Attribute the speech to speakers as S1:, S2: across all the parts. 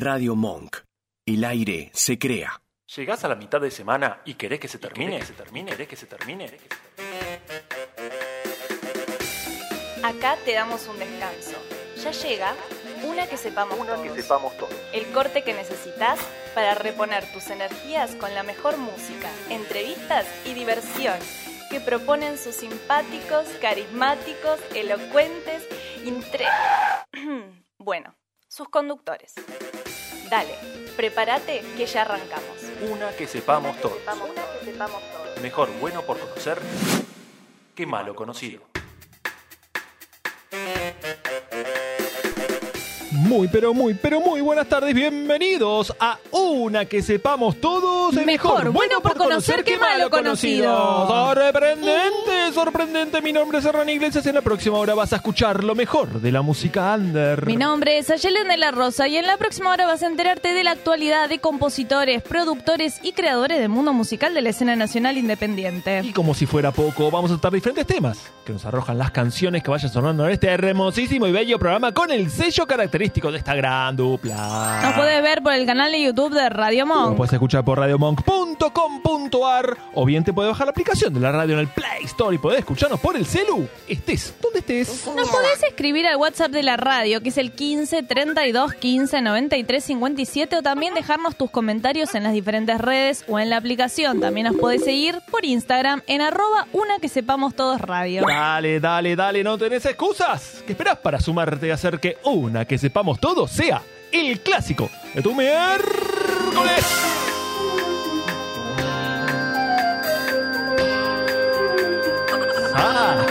S1: Radio Monk. El aire se crea.
S2: Llegás a la mitad de semana y querés que se termine, que se termine, querés que se termine.
S3: Acá te damos un descanso. Ya llega una que sepamos
S2: Una
S3: todos.
S2: que sepamos todos.
S3: El corte que necesitas para reponer tus energías con la mejor música, entrevistas y diversión que proponen sus simpáticos, carismáticos, elocuentes, intre... bueno, sus conductores. Dale, prepárate que ya arrancamos.
S2: Una que sepamos todos.
S3: Una que sepamos todos.
S2: Mejor bueno por conocer que malo conocido.
S4: Muy, pero muy, pero muy buenas tardes. Bienvenidos a Una que sepamos todos. el
S5: Mejor bueno por conocer que malo conocido.
S4: Sorprendente, sorprendente. Mi nombre es Hernán Iglesias. En la próxima hora vas a escuchar lo mejor de la música under.
S5: Mi nombre es Ayelen de la Rosa y en la próxima hora vas a enterarte de la actualidad de compositores, productores y creadores del mundo musical de la escena nacional independiente.
S4: Y como si fuera poco, vamos a tratar diferentes temas que nos arrojan las canciones que vayan sonando en este hermosísimo y bello programa con el sello característico de esta gran dupla.
S5: Nos puedes ver por el canal de YouTube de Radio Monk.
S4: puedes escuchar por radiomonk.com.ar o bien te puedes bajar la aplicación de la radio en el Play Store y podés escucharnos por el celu. Estés donde estés.
S5: Nos podés escribir al WhatsApp de la radio, que es el 15 32 15 93 57, o también dejarnos tus comentarios en las diferentes redes o en la aplicación. También nos podés seguir por Instagram en arroba una que sepamos todos radio.
S4: Dale, dale, dale, no tenés excusas. ¿Qué esperás para sumarte y hacer que una que sepamos todos sea el clásico de tu miércoles? Ah.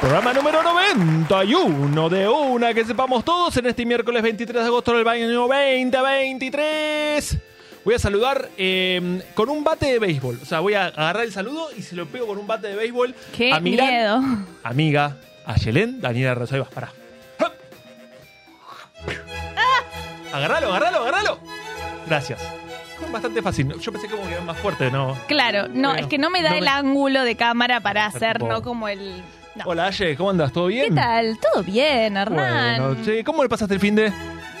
S4: Programa número 91 de una que sepamos todos en este miércoles 23 de agosto del año 2023. Voy a saludar eh, con un bate de béisbol. O sea, voy a agarrar el saludo y se lo pego con un bate de béisbol
S5: ¡Qué
S4: a
S5: miedo!
S4: amiga, a Yelén, Daniela Rosaivas. Pará. Agarralo, agarralo, agarralo. Gracias. Fue bastante fácil. Yo pensé que como que era más fuerte, ¿no?
S5: Claro, no,
S4: Bueno,
S5: es que no me da
S4: no
S5: el
S4: me-
S5: ángulo de cámara para hacer,
S4: tipo-
S5: no como el... no.
S4: Hola, Aye, ¿cómo andas? ¿Todo bien?
S5: ¿Qué tal? ¿Todo bien, Hernán?
S4: Bueno, che, ¿cómo le pasaste el fin de...?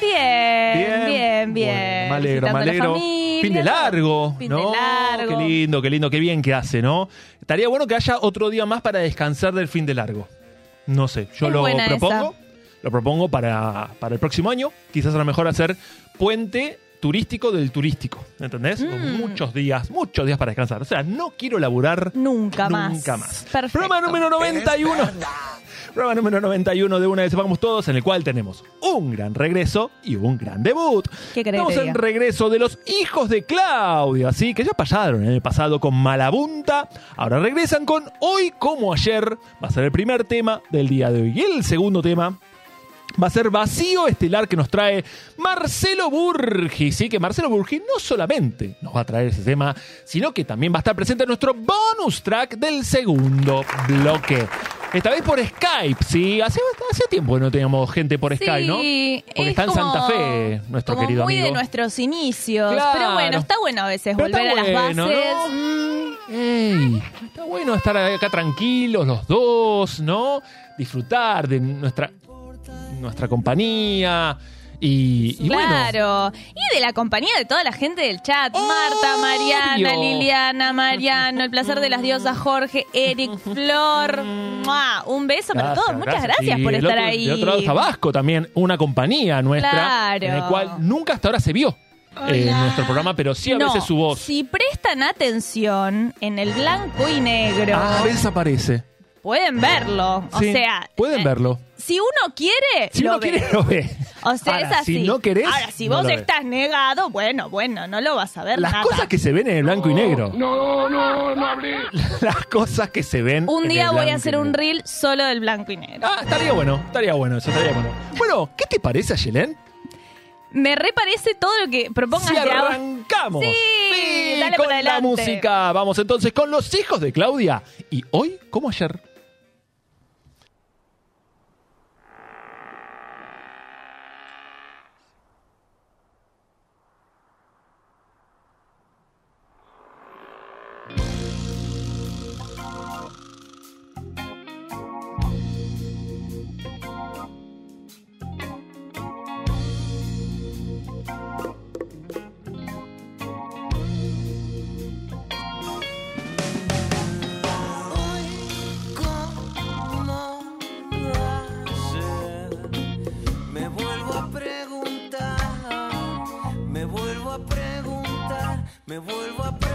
S5: Bien, bien, bien.
S4: Bueno, me alegro, me alegro.
S5: familia,
S4: fin de largo,
S5: Fin de
S4: ¿no?
S5: largo.
S4: Qué lindo, qué lindo, qué bien que hace, ¿no? Estaría bueno que haya otro día más para descansar del fin de largo. No sé, yo
S5: Es
S4: lo
S5: buena
S4: propongo. Lo propongo para, para el próximo año. Quizás a lo mejor hacer puente turístico del turístico, ¿entendés? Con
S5: Mm.
S4: muchos días, muchos días para descansar. O sea, no quiero laburar
S5: Nunca más.
S4: Nunca más.
S5: Perfecto.
S4: Programa número 91. Programa número 91 de Una vez Sepamos Todos, en el cual tenemos un gran regreso y un gran debut.
S5: ¿Qué
S4: Estamos en regreso de los hijos de Claudia, así que ya pasaron en el pasado con Malabunta. Ahora regresan con Hoy como ayer. Va a ser el primer tema del día de hoy. Y el segundo tema va a ser Vacío Estelar que nos trae Marcelo Burgi. Sí, que Marcelo Burgi no solamente nos va a traer ese tema, sino que también va a estar presente en nuestro bonus track del segundo bloque. Esta vez por Skype, sí. Hace, hace tiempo que no teníamos gente por
S5: Sí,
S4: Skype, ¿no? Porque
S5: es
S4: está en
S5: como-
S4: Santa Fe, nuestro
S5: como
S4: querido
S5: muy
S4: amigo.
S5: de nuestros inicios.
S4: Claro.
S5: Pero bueno, está bueno a veces
S4: Pero
S5: volver a las
S4: bueno,
S5: bases.
S4: ¿no? Mm, ey, está bueno estar acá tranquilos los dos, ¿no? Disfrutar de nuestra, nuestra compañía. Y, y bueno,
S5: Claro. Y de la compañía de toda la gente del chat. Marta, Mariana. Liliana, Mariano, el placer de las diosas, Jorge, Eric, Flor. ¡Mua! Un beso para todos. Muchas gracias, por estar
S4: otro-
S5: ahí.
S4: De otro lado está Vasco también, una compañía nuestra,
S5: Claro.
S4: en el cual nunca hasta ahora se vio eh, en nuestro programa, pero sí a
S5: No,
S4: veces su voz.
S5: Si prestan atención en el blanco y negro,
S4: Ah, a veces aparece.
S5: pueden verlo. O sea,
S4: pueden
S5: eh,
S4: verlo.
S5: Si uno quiere,
S4: Si
S5: lo
S4: uno
S5: ve.
S4: quiere, lo ve.
S5: O sea,
S4: Ahora,
S5: es así.
S4: Si no querés,
S5: Ahora, si
S4: no
S5: vos
S4: lo ves.
S5: estás negado, bueno, bueno, no lo vas a ver
S4: Las
S5: nada.
S4: cosas que se ven en el blanco y negro. No, no, no hablé. Las cosas que se ven.
S5: Un
S4: en
S5: día
S4: el
S5: voy a hacer
S4: y
S5: un
S4: negro.
S5: reel solo del blanco y negro.
S4: Ah, estaría bueno, estaría bueno, eso estaría bueno. Bueno, ¿qué te parece, Ayelen?
S5: Me reparece todo lo que propongas
S4: Si
S5: de ahora.
S4: arrancamos.
S5: Sí, dale
S4: con
S5: para
S4: la
S5: adelante.
S4: música. Vamos entonces con los hijos de Claudia. Y hoy, como ayer.
S6: me vuelvo a preguntar.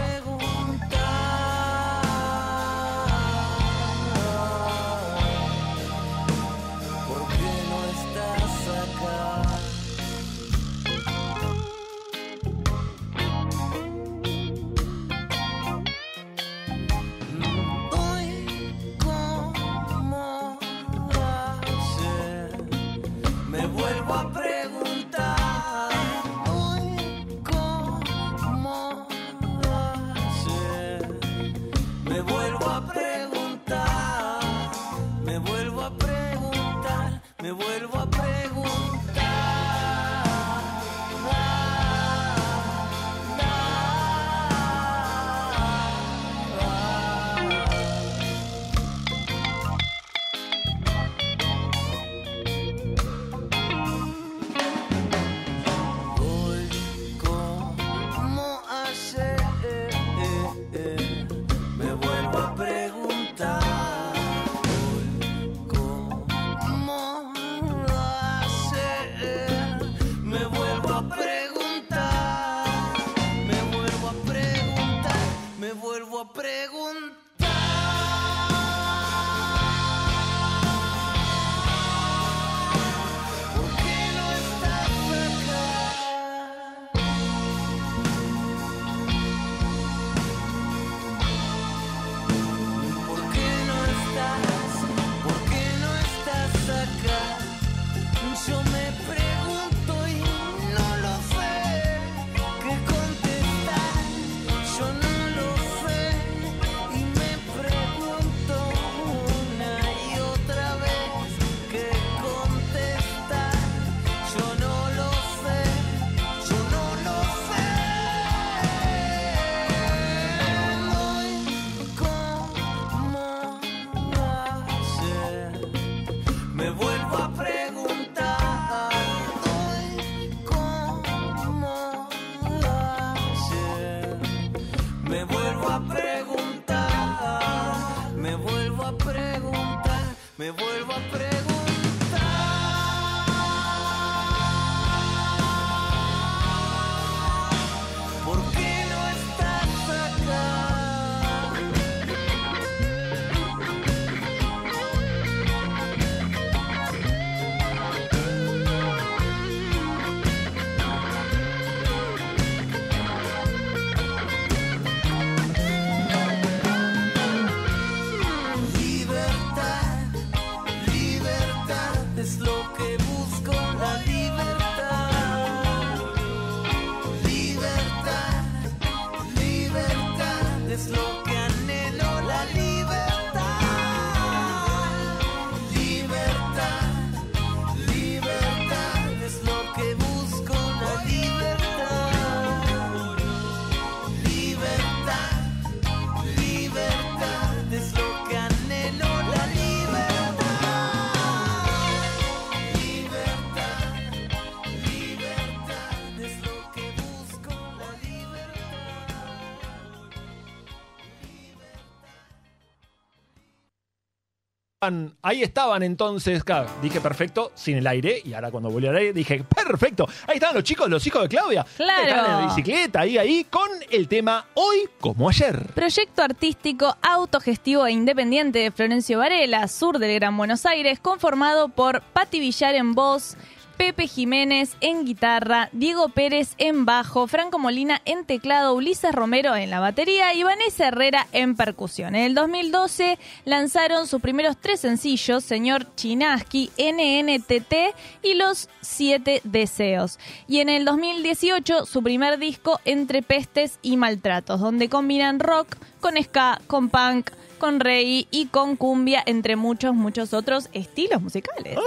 S4: Ahí estaban entonces, claro, dije perfecto, sin el aire, y ahora cuando volví al aire dije perfecto. Ahí estaban los chicos, los hijos de Claudia.
S5: Claro.
S4: Estaban en la bicicleta, ahí, ahí, con el tema Hoy como ayer.
S5: Proyecto artístico autogestivo e independiente de Florencio Varela, sur del Gran Buenos Aires, conformado por Patti Villar en voz, Pepe Jiménez en guitarra, Diego Pérez en bajo, Franco Molina en teclado, Ulises Romero en la batería y Vanessa Herrera en percusión. En el 2012 lanzaron sus primeros tres sencillos, Señor Chinaski, NNTT y Los Siete Deseos. Y en el 2018 su primer disco Entre Pestes y Maltratos, donde combinan rock con ska, con punk, con reggae y con cumbia, entre muchos, muchos otros estilos musicales.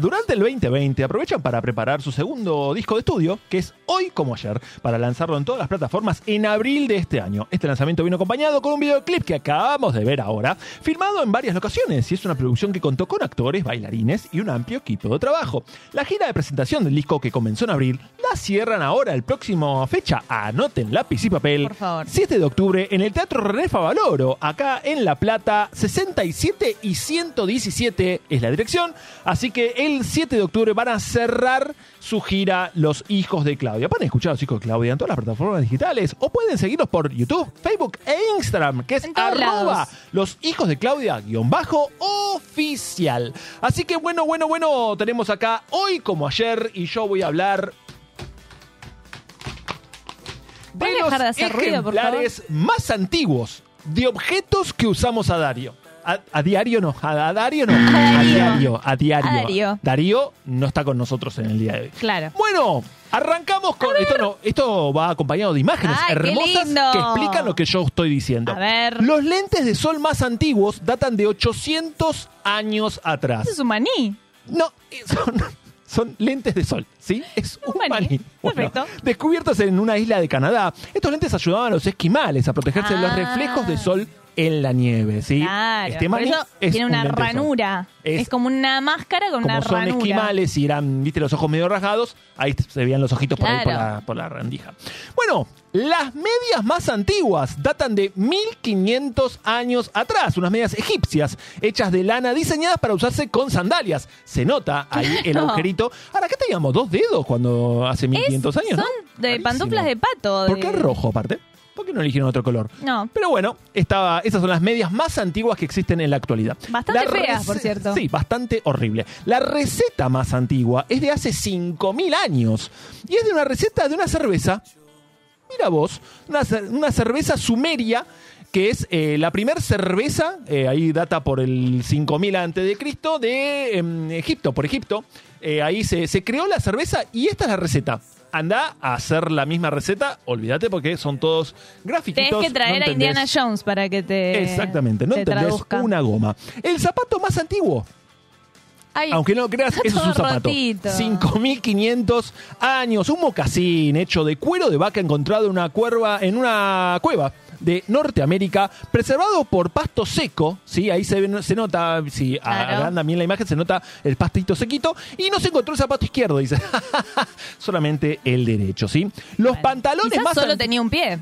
S4: Durante el 2020 aprovechan para preparar su segundo disco de estudio, que es Hoy como ayer, para lanzarlo en todas las plataformas en abril de este año. Este lanzamiento vino acompañado con un videoclip que acabamos de ver ahora, filmado en varias locaciones y es una producción que contó con actores, bailarines y un amplio equipo de trabajo. La gira de presentación del disco que comenzó en abril la cierran ahora el próximo fecha. Anoten lápiz y papel.
S5: Por favor.
S4: 7 de octubre en el Teatro René Favaloro, acá en La Plata, 67 y 117 es la dirección. Así que el 7 de octubre van a cerrar su gira Los Hijos de Claudia. Pueden escuchar a Los Hijos de Claudia en todas las plataformas digitales o pueden seguirlos por YouTube, Facebook e Instagram, que es arroba
S5: lados.
S4: Los Hijos de Claudia guion bajo oficial. Así que bueno, bueno, bueno, tenemos acá hoy como ayer y yo voy a hablar
S5: ¿Puedes dejar de hacer ruido, por favor?
S4: ejemplares más antiguos de objetos que usamos a diario. A, a diario no, a, a Dario no, a
S5: Darío.
S4: diario, a diario.
S5: A Darío.
S4: Darío no está con nosotros en el día de hoy.
S5: Claro.
S4: Bueno, arrancamos con esto. No, esto va acompañado de imágenes
S5: Ay,
S4: hermosas que explican lo que yo estoy diciendo.
S5: A ver.
S4: Los lentes de sol más antiguos datan de 800 años atrás.
S5: Es un maní.
S4: No, son, son lentes de sol, ¿sí? Es un
S5: Un maní.
S4: maní. Bueno,
S5: Perfecto.
S4: descubiertos en una isla de Canadá, estos lentes ayudaban a los esquimales a protegerse de los
S5: Ah.
S4: reflejos de sol en la nieve, ¿sí?
S5: Claro.
S4: Este
S5: por eso
S4: es
S5: tiene
S4: un
S5: una ranura.
S4: Es-
S5: Es, como una máscara con
S4: Como
S5: una
S4: son
S5: ranura.
S4: esquimales y eran, viste, los ojos medio rasgados, ahí se veían los ojitos por ahí por la, por la rendija. Bueno, las medias más antiguas datan de 1500 años atrás, unas medias egipcias hechas de lana diseñadas para usarse con sandalias. Se nota ahí el agujerito. Ahora, ¿qué teníamos? ¿Dos dedos cuando hace 1500 años?
S5: Son
S4: ¿no?
S5: de
S4: Rarísimo.
S5: pantuflas de pato.
S4: ¿Por
S5: de-
S4: qué rojo aparte? ¿Por qué no eligieron otro color?
S5: No.
S4: Pero bueno, estaba, esas son las medias más antiguas que existen en la actualidad.
S5: Bastante
S4: La
S5: feas, por cierto.
S4: Sí, bastante horrible. La receta más antigua es de hace 5.000 años y es de una receta de una cerveza. Mira vos, una, cer- una cerveza sumeria que es eh, la primer cerveza, eh, ahí data por el 5000 antes de Cristo, de em, Egipto, por Egipto. Eh, ahí se, se creó la cerveza y esta es la receta. Anda a hacer la misma receta, olvídate porque son todos grafiquitos.
S5: Tenés que traer
S4: no
S5: a Indiana Jones para que te.
S4: Exactamente, no
S5: te
S4: entendés
S5: traduzca.
S4: una goma. El zapato más antiguo,
S5: Ay,
S4: aunque no lo creas, eso es un zapato.
S5: rotito.
S4: 5500 años, un mocasín hecho de cuero de vaca encontrado en una cuerva, en una cueva de Norteamérica, preservado por pasto seco, sí, ahí se, ve- se nota, si
S5: Claro.
S4: agrandan bien la imagen, se nota el pastito sequito, y no se encontró el zapato izquierdo, dice. Solamente el derecho, ¿sí? Los pantalones
S5: quizás
S4: más
S5: solo tenía un pie.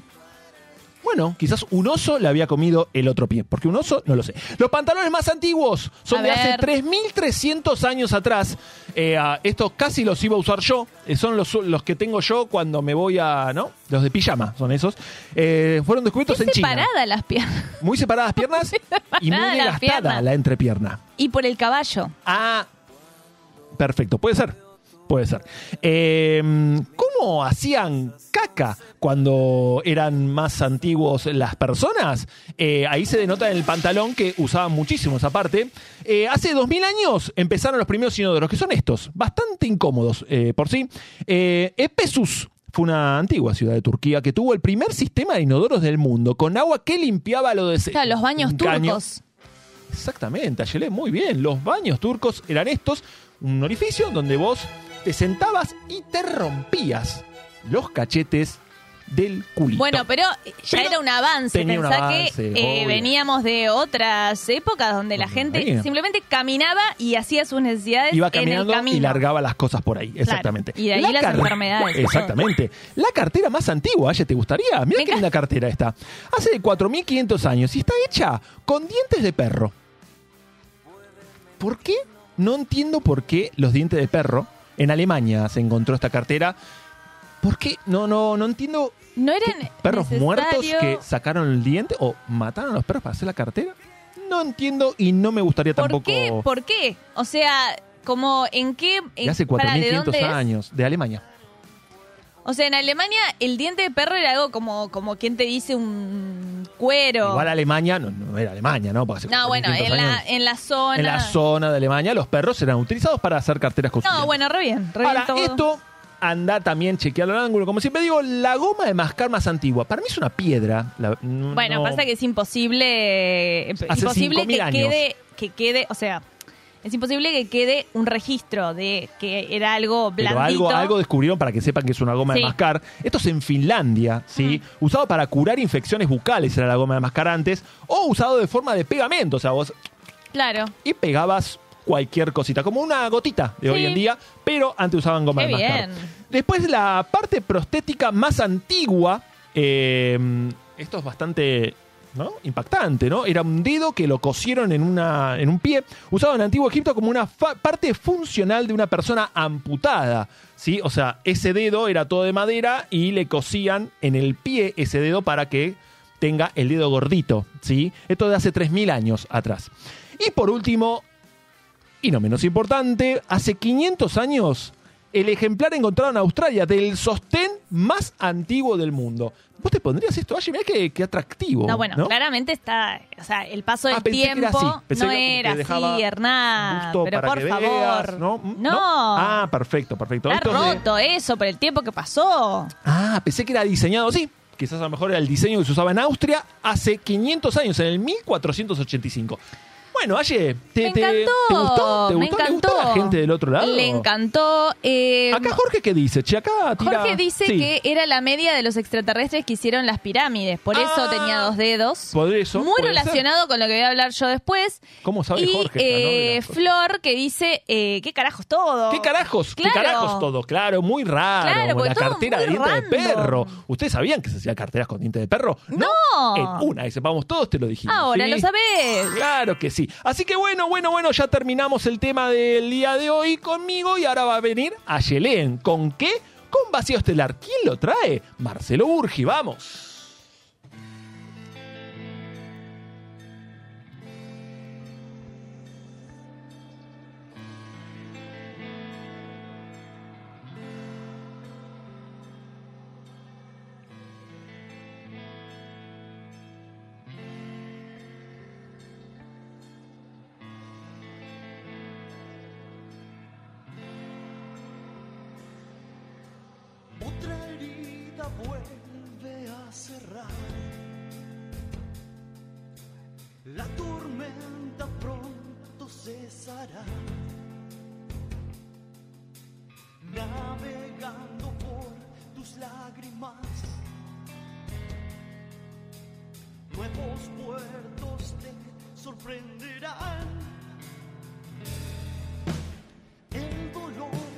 S4: Bueno, quizás un oso le había comido el otro pie, porque un oso no lo sé. Los pantalones más antiguos son
S5: A
S4: de hace
S5: ver.
S4: 3.300 años atrás. Eh, ah, estos casi los iba a usar yo. Eh, son los, los que tengo yo cuando me voy a. ¿No? Los de pijama son esos. Eh, fueron descubiertos en China.
S5: Separada las piernas.
S4: Muy separadas piernas y muy
S5: separadas las
S4: desgastada
S5: piernas.
S4: la entrepierna.
S5: Y por el caballo.
S4: Ah, perfecto, puede ser. Puede ser. Eh, ¿Cómo hacían caca cuando eran más antiguos las personas? Eh, ahí se denota en el pantalón que usaban muchísimo esa parte. Eh, hace 2000 años empezaron los primeros inodoros, que son estos, bastante incómodos eh, por sí. Eh, Ephesus fue una antigua ciudad de Turquía que tuvo el primer sistema de inodoros del mundo con agua que limpiaba lo de
S5: Claro, los baños turcos.
S4: Exactamente, Ayelé, muy bien. Los baños turcos eran estos, un orificio donde vos te sentabas y te rompías los cachetes del culito.
S5: Bueno, pero ya
S4: Pero
S5: era un avance.
S4: tenía un
S5: Pensá
S4: avance,
S5: que eh, veníamos de otras épocas donde la gente
S4: venía.
S5: simplemente caminaba y hacía sus necesidades
S4: Iba
S5: en el
S4: caminando
S5: camino.
S4: y largaba las cosas por ahí, exactamente.
S5: y de ahí las
S4: car-
S5: enfermedades.
S4: Exactamente. La cartera más antigua, Aye, ¿te gustaría? Mira qué linda cartera está. Hace 4.500 años y está hecha con dientes de perro. ¿Por qué? No entiendo por qué los dientes de perro. En Alemania se encontró esta cartera. ¿Por qué? No, no, no entiendo.
S5: No
S4: ¿Qué,
S5: eran
S4: perros muertos que sacaron el diente o mataron a los perros para hacer la cartera? No entiendo y no me gustaría
S5: ¿Por
S4: tampoco.
S5: qué? ¿Por qué? O sea, como en qué...
S4: de hace
S5: para, ¿de
S4: 4.500
S5: dónde es?
S4: años, de Alemania.
S5: O sea, en Alemania el diente de perro era algo como, como quien te dice un cuero.
S4: Igual Alemania, no, no era Alemania, ¿no? Porque
S5: no, bueno,
S4: 4.500
S5: en la, en la zona...
S4: en la zona de Alemania los perros eran utilizados para hacer carteras con
S5: No, bueno, re bien. Re
S4: Ahora,
S5: bien todo.
S4: esto anda también chequear el ángulo. Como siempre digo, la goma de mascar más antigua. Para mí es una piedra. La- no-
S5: Bueno, pasa que es imposible, eh,
S4: Hace
S5: imposible
S4: 5.000
S5: que
S4: años.
S5: quede, que quede, o sea, es imposible que quede un registro de que era algo
S4: Pero
S5: blandito.
S4: algo, algo descubrieron para que sepan que es una goma de
S5: Sí.
S4: mascar. Esto es en Finlandia, ¿sí? Usado para curar infecciones bucales era la goma de mascar antes. O usado de forma de pegamento. O sea, vos
S5: Claro.
S4: y pegabas cualquier cosita, como una gotita de
S5: Sí.
S4: hoy en día, pero antes usaban goma
S5: Qué
S4: de mascar.
S5: bien.
S4: Después la parte prostética más antigua, eh, esto es bastante ¿no? impactante, ¿no? Era un dedo que lo cosieron en, una, en un pie, usado en Antiguo Egipto como una fa- parte funcional de una persona amputada, ¿sí? O sea, ese dedo era todo de madera y le cosían en el pie ese dedo para que tenga el dedo gordito, ¿sí? Esto de hace 3.000 años atrás. Y por último, y no menos importante, hace 500 años, el ejemplar encontrado en Australia del sostén más antiguo del mundo. ¿Vos te pondrías esto, Aye? Mirá qué, qué atractivo.
S5: No, bueno, claramente está, o sea, el paso del
S4: Ah, pensé que era
S5: tiempo
S4: así. Pensé
S5: no
S4: que-
S5: era así, Hernán. Pero por favor.
S4: veas, ¿no?
S5: No.
S4: Ah, perfecto, perfecto.
S5: Está
S4: de-
S5: roto eso por el tiempo que pasó.
S4: Ah, pensé que era diseñado, sí. Quizás a lo mejor era el diseño que se usaba en Austria hace 500 años, en el 1485. Bueno, Aye, ¿te,
S5: me
S4: te-
S5: encantó.
S4: ¿te gustó? ¿Te
S5: me
S4: gustó? ¿Le
S5: encantó.
S4: gustó a la gente del otro lado?
S5: Le encantó. eh,
S4: Acá Jorge, ¿qué dice? Che, acá tira...
S5: Jorge dice
S4: Sí.
S5: que era la media de los extraterrestres que hicieron las pirámides. Por eso
S4: Ah,
S5: tenía dos dedos.
S4: por eso,
S5: Muy relacionado con lo que voy a hablar yo después.
S4: ¿Cómo sabe
S5: y
S4: Jorge? no?
S5: Eh. Flor que dice, eh, ¿qué carajos todo?
S4: ¿Qué carajos?
S5: Claro.
S4: ¿Qué carajos todo? Claro, muy raro.
S5: Claro, porque
S4: la
S5: todo
S4: cartera de
S5: muy
S4: dientes de perro. ¿Ustedes sabían que se hacían carteras con dientes de perro?
S5: ¡No!
S4: En una, y sepamos todos, te lo dijimos.
S5: Ahora
S4: ¿sí?
S5: lo sabés.
S4: Claro que sí. Así que bueno, bueno, bueno, ya terminamos el tema del día de hoy conmigo y ahora va a venir a Yelén. ¿Con qué? Con vacío estelar. ¿Quién lo trae? Marcelo Burgi, vamos.
S7: La tormenta pronto cesará. Navegando por tus lágrimas. Nuevos puertos te sorprenderán. El dolor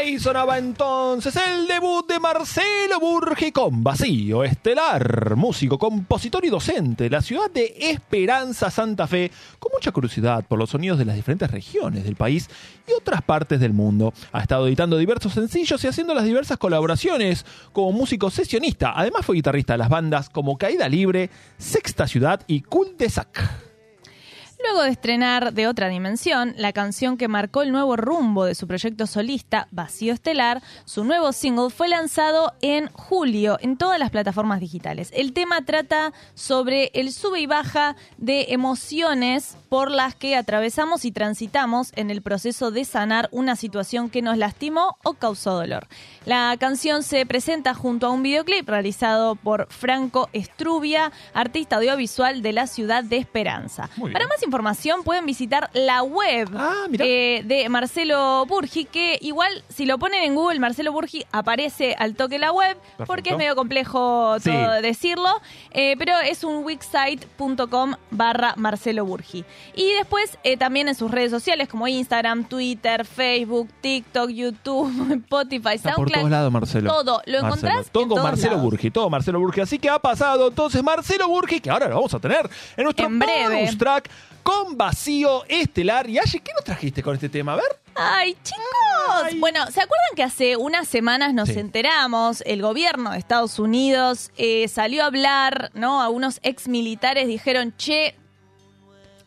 S4: Ahí sonaba entonces el debut de Marcelo Burgi con Vacío Estelar, músico, compositor y docente de la ciudad de Esperanza, Santa Fe, con mucha curiosidad por los sonidos de las diferentes regiones del país y otras partes del mundo. Ha estado editando diversos sencillos y haciendo las diversas colaboraciones como músico sesionista. Además fue guitarrista de las bandas como Caída Libre, Sexta Ciudad y Cul de Sac.
S5: Luego de estrenar De otra dimensión, la canción que marcó el nuevo rumbo de su proyecto solista, Vacío Estelar, su nuevo single fue lanzado en julio en todas las plataformas digitales. El tema trata sobre el sube y baja de emociones por las que atravesamos y transitamos en el proceso de sanar una situación que nos lastimó o causó dolor. La canción se presenta junto a un videoclip realizado por Franco Estrubia, artista audiovisual de la ciudad de Esperanza. Para más información pueden visitar la web
S4: Ah,
S5: eh, de Marcelo Burgi, que igual si lo ponen en Google, Marcelo Burgi aparece al toque la web, porque es medio complejo
S4: Sí.
S5: todo decirlo, eh, pero es un wixsite.com barra Marcelo Burgi. Y después eh, también en sus redes sociales como Instagram, Twitter, Facebook, TikTok, YouTube, Spotify,
S4: Está por todos lados, Marcelo.
S5: Todo, lo
S4: Marcelo.
S5: encontrás
S4: Todo
S5: en
S4: con
S5: todos
S4: Marcelo
S5: lados.
S4: Burgi, todo Marcelo Burgi. Así que ha pasado entonces Marcelo Burgi, que ahora lo vamos a tener en nuestro
S5: En breve.
S4: bonus track con vacío estelar. Y Aye, ¿qué nos trajiste con este tema? A ver.
S5: Ay, chicos. Bueno, ¿se acuerdan que hace unas semanas nos
S4: Sí.
S5: enteramos? El gobierno de Estados Unidos eh, salió a hablar, ¿no? A unos ex militares dijeron, che.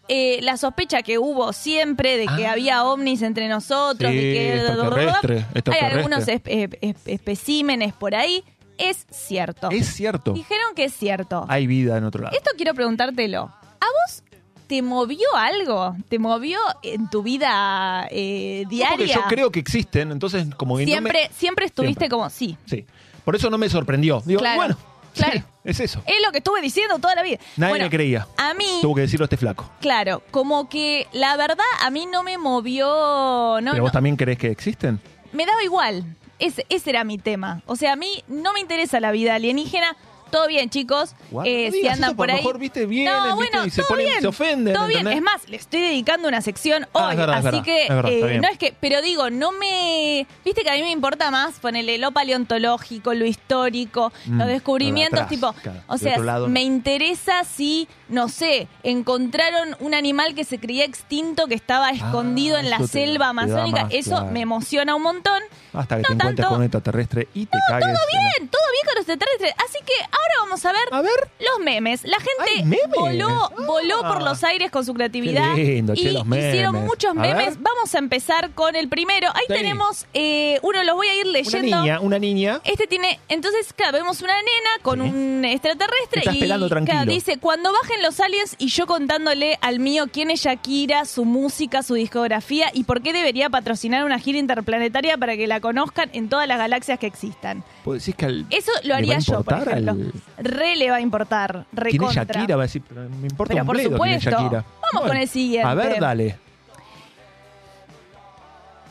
S5: Eh, la sospecha que hubo siempre de que
S4: Ah.
S5: había ovnis entre nosotros,
S4: Sí,
S5: de que
S4: extraterrestre,
S5: hay algunos espe- espe- especímenes por ahí. es cierto.
S4: Es cierto.
S5: Dijeron que es cierto.
S4: Hay vida en otro lado.
S5: Esto quiero preguntártelo. ¿A vos te movió algo? ¿Te movió en tu vida eh,
S4: No,
S5: diaria?
S4: Porque yo creo que existen, entonces como que no me-
S5: siempre, siempre estuviste
S4: Siempre.
S5: como, sí,
S4: Sí. Por eso no me sorprendió. Digo,
S5: Claro,
S4: bueno,
S5: claro.
S4: sí, es eso.
S5: es lo que estuve diciendo toda la vida.
S4: Nadie
S5: Bueno,
S4: me creía.
S5: A mí,
S4: Tuvo que decirlo este flaco.
S5: claro, como que la verdad a mí no me movió, no,
S4: ¿Pero vos
S5: no,
S4: también crees que existen?
S5: me daba igual. Ese, ese era mi tema. O sea, a mí no me interesa la vida alienígena. Todo bien, chicos. Eh,
S4: No
S5: si andan
S4: eso,
S5: por ahí.
S4: favor, viste, vienen,
S5: no,
S4: viste,
S5: bueno,
S4: y se ponen-
S5: bien.
S4: se ofenden,
S5: Todo bien. Es más, le estoy dedicando una sección
S4: Ah,
S5: hoy.
S4: verdad,
S5: así
S4: verdad,
S5: que
S4: es verdad, está
S5: eh,
S4: bien.
S5: no es que. Pero digo, no me. Viste que a mí me importa más ponerle lo paleontológico, lo histórico,
S4: Mm,
S5: los descubrimientos.
S4: atrás,
S5: tipo,
S4: claro,
S5: o sea,
S4: no.
S5: me interesa si, no sé, encontraron un animal que se creía extinto que estaba escondido en la
S4: Ah, te-
S5: selva amazónica.
S4: más,
S5: Eso
S4: claro.
S5: me emociona un montón.
S4: Hasta que
S5: No
S4: te encuentres
S5: tanto.
S4: con un extraterrestre y te cagues.
S5: Todo bien, todo bien con los extraterrestres. Así que ahora vamos a ver
S4: A ver.
S5: los memes. La gente voló,
S4: Ah.
S5: voló por los aires con su creatividad.
S4: Qué lindo,
S5: y
S4: che, los memes.
S5: hicieron muchos memes. Vamos a empezar con el primero. Ahí
S4: Sí.
S5: tenemos eh, uno, los voy a ir
S4: Una
S5: leyendo.
S4: niña, una niña.
S5: Este tiene, entonces, claro, vemos una nena con
S4: Sí.
S5: un extraterrestre
S4: Está
S5: y claro, dice, cuando bajen los aliens y yo contándole al mío quién es Shakira, su música, su discografía y por qué debería patrocinar una gira interplanetaria para que la conozcan en todas las galaxias que existan.
S4: ¿Vos decís que al-
S5: Eso lo haría yo, por
S4: importar
S5: ejemplo.
S4: al-
S5: Re le va a importar,
S4: ¿Quién es. Shakira? Va a decir, pero me importa
S5: Pero
S4: un
S5: por
S4: bledo quién es
S5: supuesto.
S4: Shakira.
S5: Vamos con el siguiente.
S4: A ver, dale.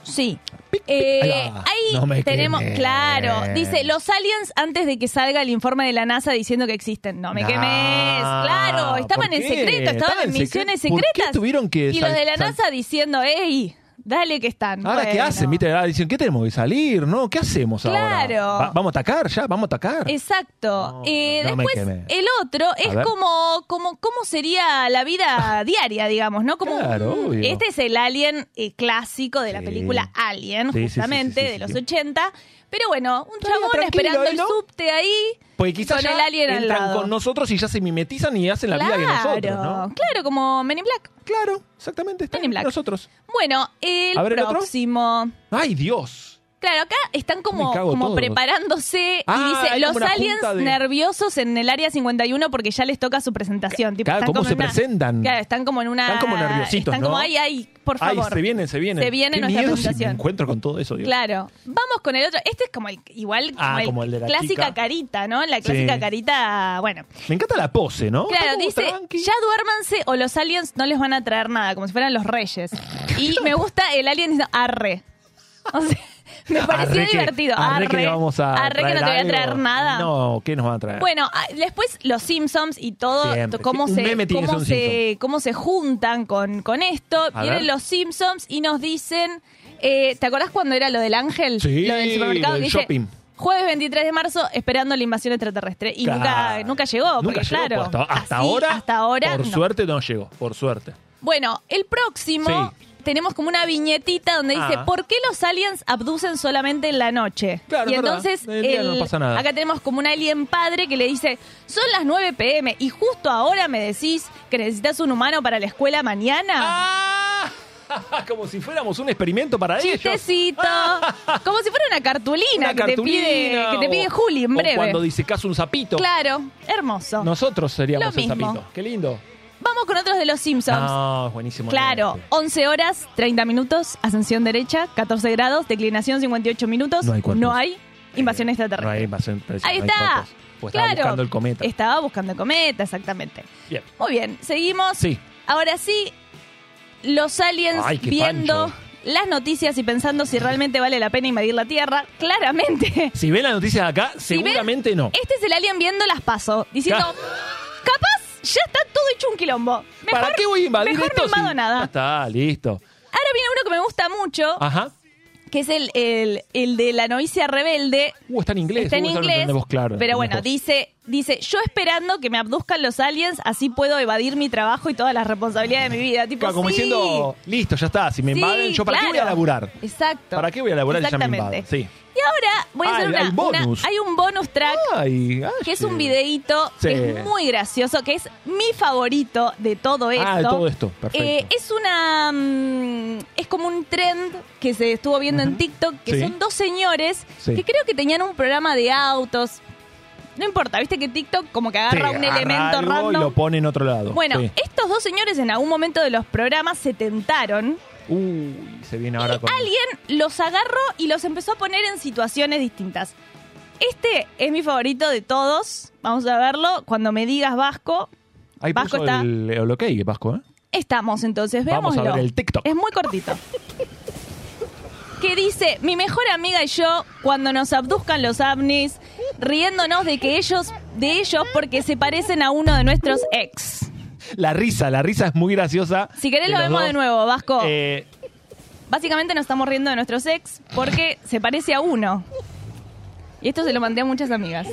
S5: Sí.
S4: Pic, pic.
S5: Eh,
S4: Ahí va.
S5: ahí
S4: No me
S5: tenemos, claro, dice, los aliens antes de que salga el informe de la NASA diciendo que existen. No me quemes. Claro, estaban
S4: ¿por
S5: en
S4: qué?
S5: secreto, estaban en misiones
S4: secre- ¿Por qué
S5: secretas.
S4: tuvieron que
S5: y los
S4: sal-
S5: de la
S4: sal-
S5: NASA diciendo, hey, dale que están.
S4: Ahora, ¿qué hacen? ¿Viste? Ahora dicen, ¿qué tenemos que salir? ¿No? ¿Qué hacemos ahora?
S5: Claro.
S4: Va- ¿Vamos a atacar ya? ¿Vamos a atacar?
S5: Exacto.
S4: No,
S5: Eh,
S4: no
S5: después, el otro es
S4: ver.
S5: como, como cómo sería la vida diaria, digamos, ¿no? Como
S4: Claro,
S5: un-
S4: obvio.
S5: este es el alien eh, clásico de la película Alien,
S4: Sí,
S5: justamente,
S4: sí,
S5: de los
S4: sí.
S5: 80. Pero bueno, un chabón
S4: tranquilo,
S5: esperando el
S4: ¿no?
S5: subte ahí
S4: Porque quizás
S5: con
S4: ya
S5: el alien al
S4: entran
S5: lado.
S4: con nosotros y ya se mimetizan y hacen la vida que nosotros, ¿no?
S5: claro, como Men in Black.
S4: Claro, exactamente. Están
S5: Men in Black.
S4: nosotros.
S5: Bueno, el
S4: A ver, ¿el otro?
S5: próximo.
S4: ¡Ay, Dios!
S5: Claro, acá están como,
S4: Me cago
S5: como
S4: todos.
S5: preparándose
S4: Ah,
S5: y dice
S4: hay
S5: los
S4: una
S5: aliens
S4: junta de-
S5: nerviosos en el área 51 porque ya les toca su presentación. Tipo,
S4: Claro,
S5: están
S4: ¿cómo
S5: como
S4: se
S5: en una-
S4: presentan?
S5: Claro, están como en una.
S4: Están como nerviositos,
S5: Están como,
S4: ¿no?
S5: ay, ay, por
S4: ¡Ay,
S5: favor.
S4: se vienen, se vienen!
S5: Se viene
S4: Qué
S5: nuestra
S4: miedo si me
S5: presentación.
S4: encuentro con todo eso, Dios.
S5: Claro. Vamos con el otro. Este es como el igual
S4: Ah, como el de la
S5: clásica
S4: chica.
S5: carita, ¿no? La clásica
S4: Sí.
S5: carita, bueno.
S4: Me encanta la pose, ¿no?
S5: Claro,
S4: como
S5: dice,
S4: tranqui.
S5: ya duérmanse o los aliens no les van a traer nada, como si fueran los reyes. Y me gusta el alien diciendo arre. O sea, me pareció
S4: Arre que-
S5: divertido.
S4: Arre, que le vamos a
S5: Arre que no te voy a traer nada.
S4: No, ¿qué nos van a traer?
S5: Bueno, ah, después los Simpsons y todo,
S4: Siempre.
S5: cómo, se, cómo, se, cómo se juntan con, con esto.
S4: A
S5: Vienen
S4: ver.
S5: los Simpsons y nos dicen, eh, ¿te acordás cuando era lo del ángel?
S4: Sí,
S5: lo del supermercado
S4: lo del shopping.
S5: Jueves 23 de marzo esperando la invasión extraterrestre. Y
S4: Claro.
S5: nunca, nunca llegó, porque
S4: Nunca llegó,
S5: claro.
S4: pues, hasta, hasta
S5: así,
S4: ahora,
S5: Hasta ahora.
S4: por
S5: no.
S4: suerte no llegó, por suerte.
S5: Bueno, el próximo
S4: Sí.
S5: Tenemos como una viñetita donde dice
S4: Ah.
S5: ¿Por qué los aliens abducen solamente en la noche?
S4: Claro,
S5: y
S4: es verdad.
S5: entonces
S4: De día no pasa nada.
S5: acá tenemos como un alien padre que le dice son las 9 pm y justo ahora me decís que necesitas un humano para la escuela mañana.
S4: ¡Ah! Como si fuéramos un experimento para ellos.
S5: Chistecito. Como si fuera una cartulina,
S4: Una
S5: que, te pide, que te pide
S4: o-
S5: Juli en
S4: o
S5: breve.
S4: cuando dice caso un sapito.
S5: Claro, hermoso.
S4: Nosotros seríamos
S5: Lo
S4: el
S5: mismo.
S4: sapito. Qué lindo.
S5: Vamos con otros de los Simpsons.
S4: No, buenísimo.
S5: Claro,
S4: este.
S5: 11 horas, 30 minutos, ascensión derecha, 14 grados, declinación 58 minutos.
S4: No hay cuerpos.
S5: No hay invasión
S4: No
S5: extraterrestre.
S4: hay invasión,
S5: Ahí
S4: no
S5: está.
S4: Pues estaba buscando el cometa.
S5: Estaba buscando el cometa, exactamente.
S4: Bien.
S5: Muy bien, seguimos.
S4: Sí.
S5: Ahora sí, los aliens
S4: Ay,
S5: viendo
S4: pancho.
S5: las noticias y pensando si realmente vale la pena invadir la Tierra. Claramente.
S4: Si ven las noticias acá,
S5: Si ven,
S4: seguramente no.
S5: Este es el alien viendo las paso, diciendo, capaz ya está todo hecho un quilombo. Mejor,
S4: ¿Para qué voy a invadir
S5: mejor
S4: esto?
S5: no invado
S4: si-
S5: nada.
S4: Ya está, listo.
S5: Ahora viene uno que me gusta mucho,
S4: Ajá.
S5: que es el, el, el de la novicia rebelde.
S4: Uh, está en inglés.
S5: Está en
S4: uh,
S5: inglés,
S4: claro,
S5: pero bueno,
S4: vos.
S5: dice, dice, yo esperando que me abduzcan los aliens, así puedo evadir mi trabajo y todas las responsabilidades de mi vida. Tipo,
S4: Claro, como
S5: sí.
S4: diciendo, listo, ya está. Si me
S5: Sí,
S4: invaden, ¿yo para qué voy a
S5: claro.
S4: laburar?
S5: Exacto.
S4: ¿Para qué voy a laburar si ya me
S5: Exactamente.
S4: invaden? Sí.
S5: Y ahora voy a
S4: Ah,
S5: hacer
S4: hay
S5: una,
S4: bonus.
S5: Hay un bonus track.
S4: Ay,
S5: Que es un videíto
S4: Sí.
S5: que es muy gracioso, que es mi favorito de todo esto.
S4: Ah, de todo esto, perfecto.
S5: Eh, es una. mm, es como un trend que se estuvo viendo en TikTok, que
S4: Sí.
S5: son dos señores
S4: Sí.
S5: que creo que tenían un programa de autos. No importa, viste que TikTok como que agarra un
S4: agarra
S5: elemento
S4: algo
S5: random.
S4: y lo pone en otro lado.
S5: Bueno,
S4: Sí.
S5: estos dos señores en algún momento de los programas se tentaron.
S4: Uy, se viene ahora con.
S5: Alguien los agarró y los empezó a poner en situaciones distintas. Este es mi favorito de todos. Vamos a verlo. Cuando me digas Vasco,
S4: Ahí
S5: Vasco
S4: puso
S5: está-
S4: el, el ok, Vasco, ¿eh?
S5: estamos entonces.
S4: Vamos
S5: Veámoslo.
S4: a ver el TikTok.
S5: Es muy cortito. que dice, mi mejor amiga y yo, cuando nos abduzcan los ovnis, riéndonos de que ellos, de ellos porque se parecen a uno de nuestros ex.
S4: La risa, la risa es muy graciosa.
S5: Si querés lo vemos
S4: dos.
S5: de nuevo, Vasco.
S4: Eh,
S5: Básicamente nos estamos riendo de nuestros ex porque se parece a uno. Y esto se lo mandé a muchas amigas.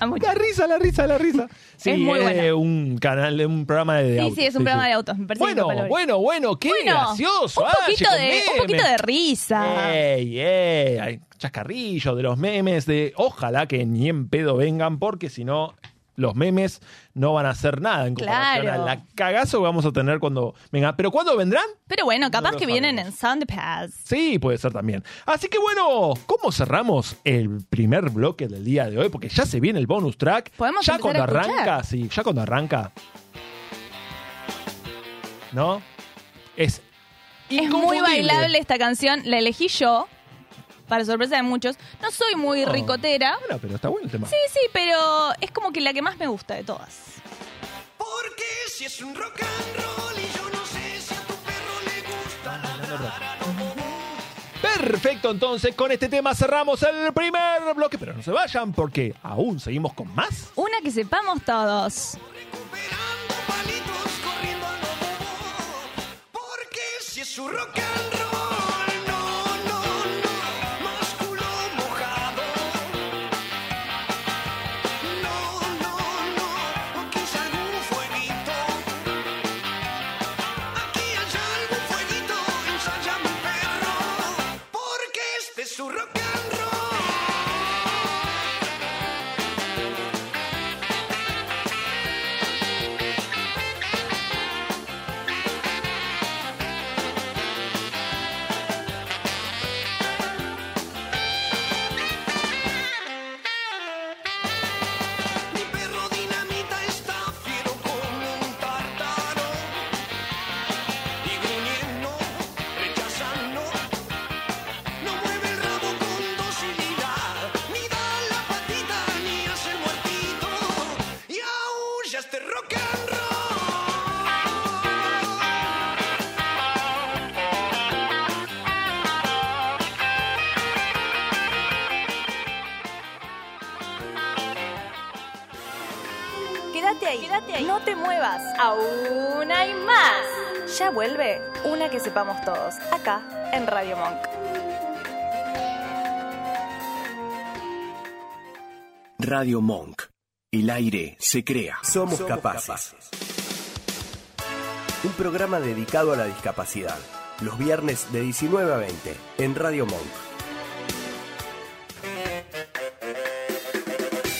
S4: La risa, la risa, la risa. Sí,
S5: Es muy buena.
S4: un canal, un programa de, de
S5: Sí,
S4: autos.
S5: sí, es un programa de autos. Me parece que
S4: Bueno, bueno, bueno, qué
S5: Bueno,
S4: gracioso.
S5: Un
S4: Aye,
S5: poquito, de, un poquito de risa.
S4: Ey, ey, hay chascarrillo de los memes de ojalá que ni en pedo vengan porque si no los memes no van a hacer nada en comparación
S5: Claro.
S4: a la cagazo que vamos a tener cuando vengan. ¿Pero cuándo vendrán?
S5: Pero bueno, capaz que vienen en Sound Pass.
S4: Sí, puede ser también. Así que bueno, ¿cómo cerramos el primer bloque del día de hoy? Porque ya se viene el bonus track.
S5: Podemos
S4: ya cuando
S5: a
S4: arranca, sí, ya cuando arranca. ¿No? Es
S5: Es muy bailable esta canción. La elegí yo, para sorpresa de muchos. No soy muy
S4: Oh.
S5: ricotera.
S4: Bueno, pero está bueno el tema.
S5: Sí, sí, pero es como que la que más me gusta de todas.
S7: Porque si es un rock and roll y yo no sé si a tu perro le gusta ladrar a lo bobo.
S4: Perfecto, entonces con este tema cerramos el primer bloque, pero no se vayan porque aún seguimos con más.
S5: Una que sepamos todos.
S7: Recuperando palitos corriendo a lo bobo. Porque si es un rock and roll,
S3: Aún hay más. Ya vuelve una que sepamos todos, acá en Radio Monk.
S1: Radio Monk. El aire se crea.
S8: Somos capaces. Un programa dedicado a la discapacidad. Los viernes de 19 a 20 en Radio Monk.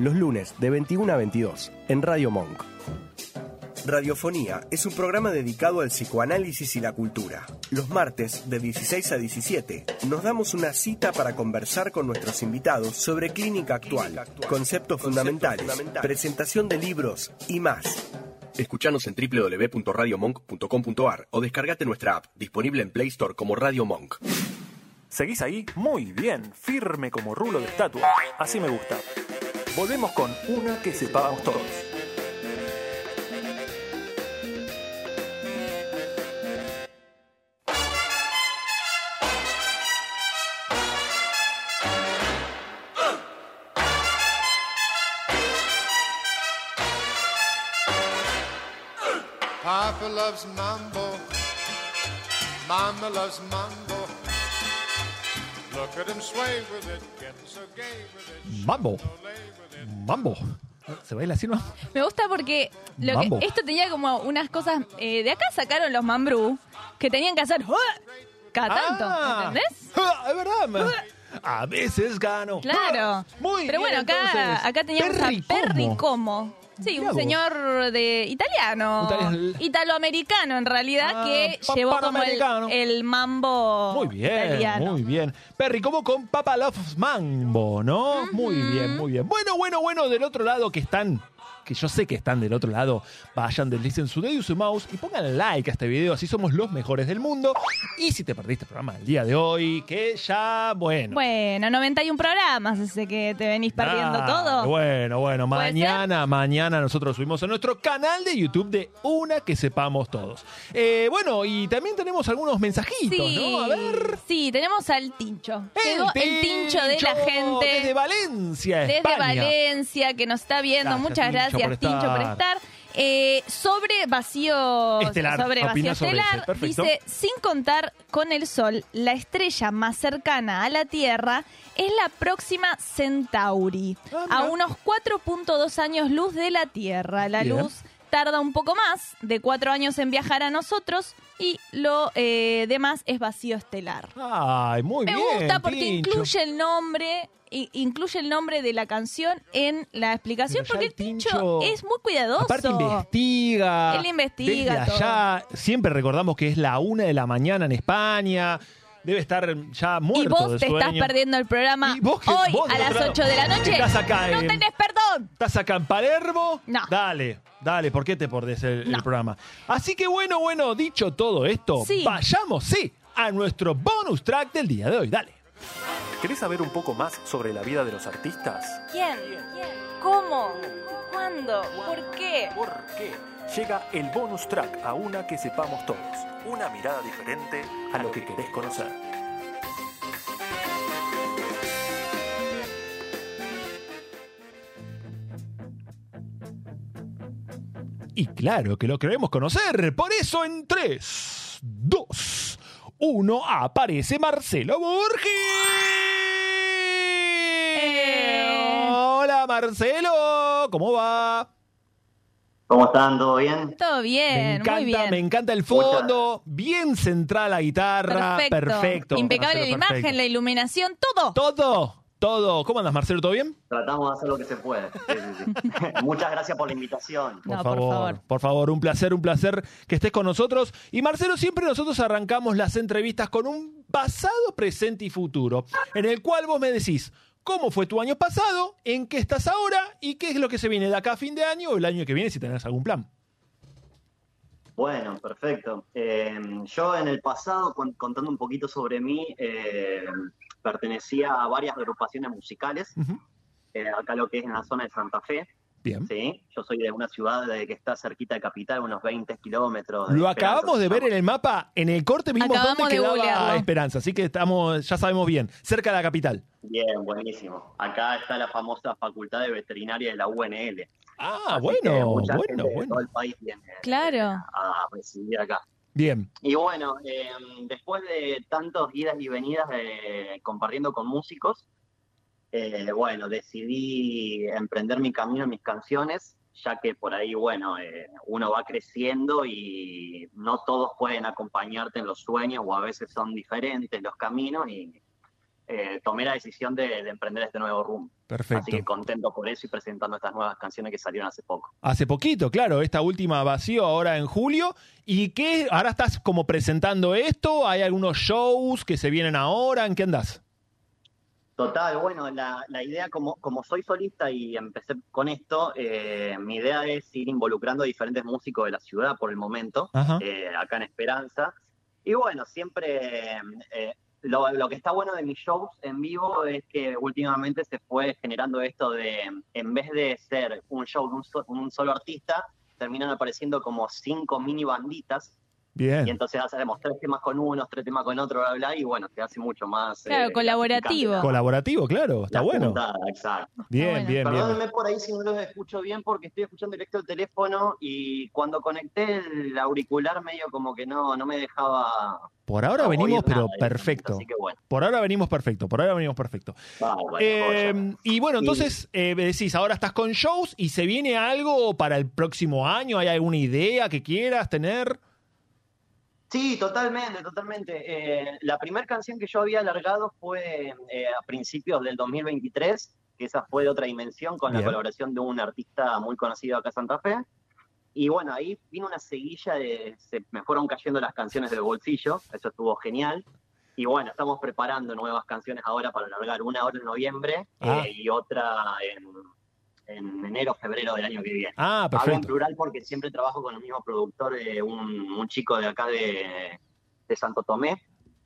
S8: Los lunes de 21 a 22 en Radio Monk. Radiofonía es un programa dedicado al psicoanálisis y la cultura. Los martes, de 16 a 17, nos damos una cita para conversar con nuestros invitados sobre clínica actual, conceptos fundamentales, presentación de libros y más. Escuchanos en www.radiomonk.com.ar o descargate nuestra app, disponible en Play Store como Radio Monk.
S2: ¿Seguís ahí? Muy bien, firme como rulo de estatua. Así me gusta. Volvemos con una que sepamos todos.
S9: Papa loves mambo, mama loves mambo.
S4: Mambo. Mambo. ¿Se baila así, no?
S5: Me gusta porque lo
S4: Mambo.
S5: que, esto tenía como unas cosas. eh, de acá sacaron los mambrú que tenían que hacer. ¡ah! Cada tanto,
S4: Ah.
S5: ¿entendés?
S4: Ah, Es verdad. A veces gano.
S5: Claro.
S4: Ah, Muy
S5: Pero
S4: bien,
S5: bueno, acá,
S4: entonces.
S5: acá teníamos a Perry
S4: Como.
S5: Como. Sí, un señor de italiano,
S4: Itali-
S5: italoamericano en realidad,
S4: Ah,
S5: que
S4: pa-
S5: llevó como el,
S4: panamericano.
S5: el mambo
S4: Muy bien,
S5: italiano.
S4: muy bien. Perry, como con Papa Loves Mambo, ¿no? Muy bien, muy bien. Bueno, bueno, bueno, del otro lado que están, que yo sé que están del otro lado, vayan, deslicen su dedo y su mouse y pongan like a este video, así somos los mejores del mundo. Y si te perdiste el programa del día de hoy, que ya, bueno.
S5: Bueno, 91 programas, ese que te venís perdiendo todo.
S4: Bueno, bueno,
S5: ¿Puede
S4: mañana, mañana nosotros subimos a nuestro canal de YouTube de Una que sepamos todos. Eh, bueno, y también tenemos algunos mensajitos,
S5: Sí,
S4: ¿no? A ver.
S5: sí, tenemos al tincho. Llegó el tincho de la gente.
S4: Desde Valencia,
S5: desde
S4: España.
S5: Valencia, que nos está viendo.
S4: Gracias,
S5: Muchas
S4: Tincho,
S5: gracias,
S4: por
S5: Tincho, por
S4: estar.
S5: Eh, sobre vacío
S4: Estelar,
S5: sobre vacío
S4: sobre
S5: estelar, dice, sin contar con el Sol, la estrella más cercana a la Tierra es la próxima Centauri,
S4: Ah,
S5: a unos 4.2 años luz de la Tierra. La
S4: Bien.
S5: luz tarda un poco más, de cuatro años en viajar a nosotros, y lo eh, demás es vacío estelar.
S4: Ay, muy
S5: Me
S4: bien.
S5: gusta porque
S4: Tincho.
S5: incluye el nombre incluye el nombre de la canción en la explicación porque
S4: el
S5: Tincho,
S4: Tincho-
S5: es muy cuidadoso.
S4: Aparte investiga.
S5: Él investiga
S4: Desde allá, siempre recordamos que es la una de la mañana en España. Debe estar ya muerto
S5: y vos
S4: de
S5: te estás perdiendo el programa
S4: Y vos que-
S5: hoy
S4: vos
S5: a las
S4: otro lado,
S5: 8 de la noche.
S4: estás acá
S5: no
S4: en-
S5: tenés perdón.
S4: ¿Estás acá en Palermo?
S5: No.
S4: Dale, dale, ¿por qué te perdés el, programa? Así que bueno, bueno, dicho todo esto,
S5: Sí.
S4: vayamos, sí, a nuestro bonus track del día de hoy. Dale.
S2: ¿Querés saber un poco más sobre la vida de los artistas?
S3: ¿Quién? ¿Cómo? ¿Cuándo? ¿Por qué?
S2: ¿Por qué? Llega el bonus track a una que sepamos todos. Una mirada diferente a lo que querés conocer.
S4: Y claro que lo queremos conocer, por eso en 3, 2, 1 aparece Marcelo Borges.
S5: Eh.
S4: Hola Marcelo, ¿cómo va?
S10: ¿Cómo están? ¿Todo bien?
S5: Todo
S4: me
S5: bien,
S4: encanta,
S5: muy bien.
S4: me encanta el fondo, bien central la guitarra, perfecto.
S5: Impecable
S4: Marcelo,
S5: la imagen, la iluminación, todo.
S4: Todo, todo. ¿Cómo andas Marcelo? ¿Todo bien?
S10: Tratamos de hacer lo que se puede. Sí, sí, sí. Muchas gracias por la invitación.
S4: Por
S5: No, por
S4: favor,
S5: favor.
S4: por favor, un placer, un placer que estés con nosotros. Y Marcelo, siempre nosotros arrancamos las entrevistas con un pasado, presente y futuro, en el cual vos me decís cómo fue tu año pasado, en qué estás ahora y qué es lo que se viene de acá a fin de año o el año que viene si tenés algún plan.
S10: Bueno, perfecto. Eh, yo en el pasado, con- contando un poquito sobre mí, eh, pertenecía a varias agrupaciones musicales, eh, acá lo que es en la zona de Santa Fe.
S4: Bien.
S10: ¿sí? Yo soy de una ciudad de- que está cerquita de Capital, unos 20 kilómetros. de
S4: Lo
S10: Esperanza,
S4: acabamos de ver en el mapa, en el corte vimos
S5: Acabamos
S4: dónde
S5: de
S4: quedaba
S5: googlearlo.
S4: Esperanza, así que estamos, ya sabemos bien, cerca de la capital.
S10: Bien, buenísimo. Acá está la famosa Facultad de Veterinaria de la UNL.
S4: Ah,
S10: Así
S4: bueno,
S10: mucha
S4: bueno,
S10: gente de
S4: bueno.
S10: todo el país viene
S5: Claro.
S10: a residir acá.
S4: Bien.
S10: Y bueno, eh, después de tantos idas y venidas de- compartiendo con músicos, eh, bueno, decidí emprender mi camino en mis canciones, ya que por ahí, bueno, eh, uno va creciendo y no todos pueden acompañarte en los sueños o a veces son diferentes los caminos y eh, tomé la decisión de, de emprender este nuevo rumbo.
S4: Perfecto.
S10: Así que contento por eso y presentando estas nuevas canciones que salieron hace poco.
S4: Hace poquito, claro, esta última vacío ahora en julio. ¿Y qué? ¿Ahora estás como presentando esto? ¿Hay algunos shows que se vienen ahora? ¿En qué andás?
S10: Total, bueno, la, la idea, como, como soy solista y empecé con esto, eh, mi idea es ir involucrando a diferentes músicos de la ciudad por el momento, eh, acá en Esperanza. Y bueno, siempre eh, lo, lo que está bueno de mis shows en vivo es que últimamente se fue generando esto de, en vez de ser un show de un, so- un solo artista, terminan apareciendo como cinco mini banditas
S4: Bien.
S10: Y entonces hacemos tres temas con unos, tres temas con otro, bla, bla, y bueno, se hace mucho más.
S5: Claro,
S10: eh,
S5: colaborativo.
S10: gratificante
S4: Colaborativo, claro, está
S10: la
S4: bueno.
S10: exacto.
S4: Bien,
S5: bueno.
S4: bien, bien.
S10: Perdónenme por ahí si no los escucho bien porque estoy escuchando directo el teléfono y cuando conecté el auricular medio como que no, no me dejaba
S4: Por ahora venimos, pero
S10: nada,
S4: perfecto.
S10: Así que bueno,
S4: Por ahora venimos perfecto, por ahora venimos perfecto.
S10: bárbaro,
S4: Eh, y bueno,
S10: Y-
S4: entonces eh, me decís, ahora estás con shows y se viene algo para el próximo año. ¿Hay alguna idea que quieras tener?
S10: Sí, totalmente, totalmente. Eh, la primera canción que yo había alargado fue eh, a principios del 2023, que esa fue de otra dimensión, con
S4: Bien.
S10: la colaboración de un artista muy conocido acá en Santa Fe. Y bueno, ahí vino una seguilla de. Se me fueron cayendo las canciones del bolsillo, eso estuvo genial. Y bueno, estamos preparando nuevas canciones ahora para alargar, una ahora en noviembre
S4: Ah.
S10: eh, y otra en, en enero, febrero del año que viene.
S4: Ah,
S10: Hablo en
S4: perfecto.
S10: plural porque siempre trabajo con el mismo productor, eh, un, un chico de acá de, de Santo Tomé,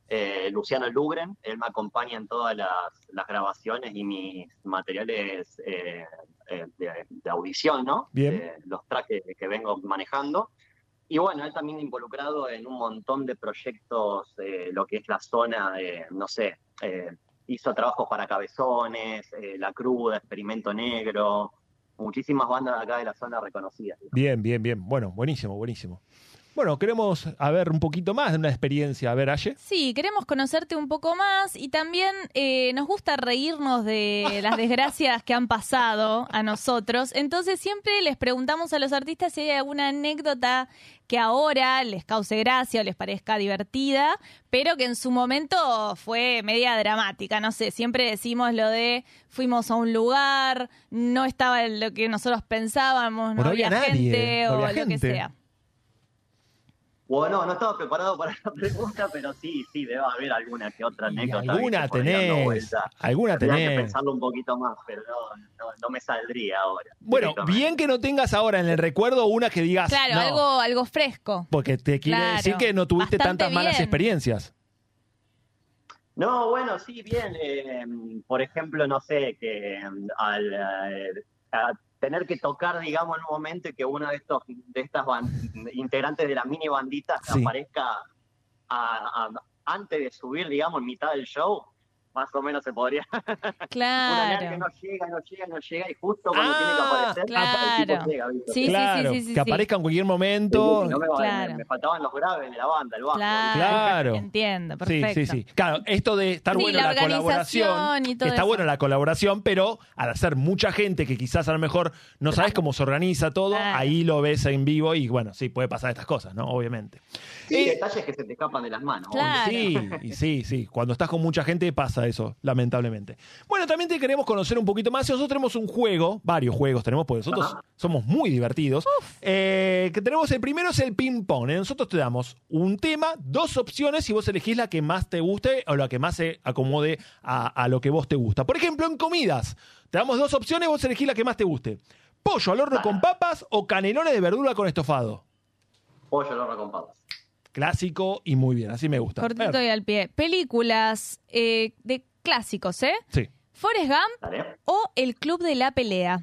S10: eh, Luciano Lugren. Él me acompaña en todas las, las grabaciones y mis materiales eh, eh, de, de audición, ¿no?
S4: Bien.
S10: Los tracks que, que vengo manejando. Y bueno, él también involucrado en un montón de proyectos, lo que es la zona de, no sé, hizo trabajos para Cabezones, eh, La Cruda, Experimento Negro, muchísimas bandas acá de la zona reconocidas.
S4: Bien, bien, bien. Bueno, buenísimo, buenísimo. Bueno, queremos a ver un poquito más de una experiencia. A ver, Aye.
S5: Sí, queremos conocerte un poco más y también eh, nos gusta reírnos de las desgracias que han pasado a nosotros. Entonces siempre les preguntamos a los artistas si hay alguna anécdota que ahora les cause gracia o les parezca divertida, pero que en su momento fue media dramática. No sé, siempre decimos lo de fuimos a un lugar, no estaba lo que nosotros pensábamos, no,
S4: no había
S5: había,
S4: nadie,
S5: gente
S4: no
S5: o
S4: había
S5: lo que
S4: gente.
S5: sea.
S10: Bueno, no estaba preparado para la pregunta, pero sí, sí, debe haber alguna que otra anécdota.
S4: alguna tenés. Alguna
S10: Tendría que
S4: tenés.
S10: pensarlo un poquito más, pero no, no, no me saldría ahora.
S4: Bueno, bien que no tengas ahora en el recuerdo una que digas.
S5: Claro,
S4: no,
S5: algo, algo fresco.
S4: Porque te quiere
S5: Claro,
S4: decir que no tuviste
S5: bastante
S4: tantas malas
S5: bien.
S4: experiencias.
S10: No, bueno, sí, bien. eh, por ejemplo, no sé, que mm, al eh, a tener que tocar, digamos, en un momento y que uno de estos de estas integrantes de la mini bandita
S4: Sí.
S10: aparezca a- a- antes de subir, digamos, en mitad del show, más o menos se podría. Una nena que
S5: Claro.
S10: no llega, no llega, no llega y justo cuando
S4: Ah,
S10: tiene que aparecer,
S5: claro.
S10: el tipo llega, ¿viste?
S5: Sí, sí,
S4: claro,
S5: sí, sí, sí,
S4: que
S5: sí.
S4: aparezca en cualquier
S10: Sí,
S4: momento.
S10: no me,
S5: Claro.
S10: me, me faltaban los graves de la banda, el bajo.
S5: Claro,
S4: Claro.
S5: entiendo,
S4: Sí,
S5: perfecto.
S4: sí, sí. Claro, esto de estar
S5: Sí,
S4: bueno
S5: la
S4: la, colaboración.
S5: y todo
S4: Está
S5: eso.
S4: bueno la colaboración, pero al hacer mucha gente que quizás a lo mejor no sabes cómo se organiza todo,
S5: Claro.
S4: ahí lo ves en vivo y bueno, sí, puede pasar estas cosas, ¿no? Obviamente.
S10: Sí,
S4: Eh,
S10: detalles que se te escapan de las manos.
S5: Claro.
S4: Sí, y sí, sí. Cuando estás con mucha gente pasa eso, lamentablemente. Bueno, también te queremos conocer un poquito más. Nosotros tenemos un juego, varios juegos tenemos, porque nosotros
S10: Ajá.
S4: somos muy divertidos. Eh, que tenemos el primero es el ping-pong. Eh, Nosotros te damos un tema, dos opciones y vos elegís la que más te guste o la que más se acomode a, a lo que vos te gusta. Por ejemplo, en comidas, te damos dos opciones, vos elegís la que más te guste. Pollo al horno con papas o canelones de verdura con estofado.
S10: Pollo al horno con papas.
S4: Clásico y muy bien, así me gusta.
S5: Cortito
S4: Ver.
S5: y al pie. Películas eh, de clásicos, ¿eh?
S4: Sí,
S5: Forrest Gump
S10: ¿Dale?
S5: o El Club de la Pelea.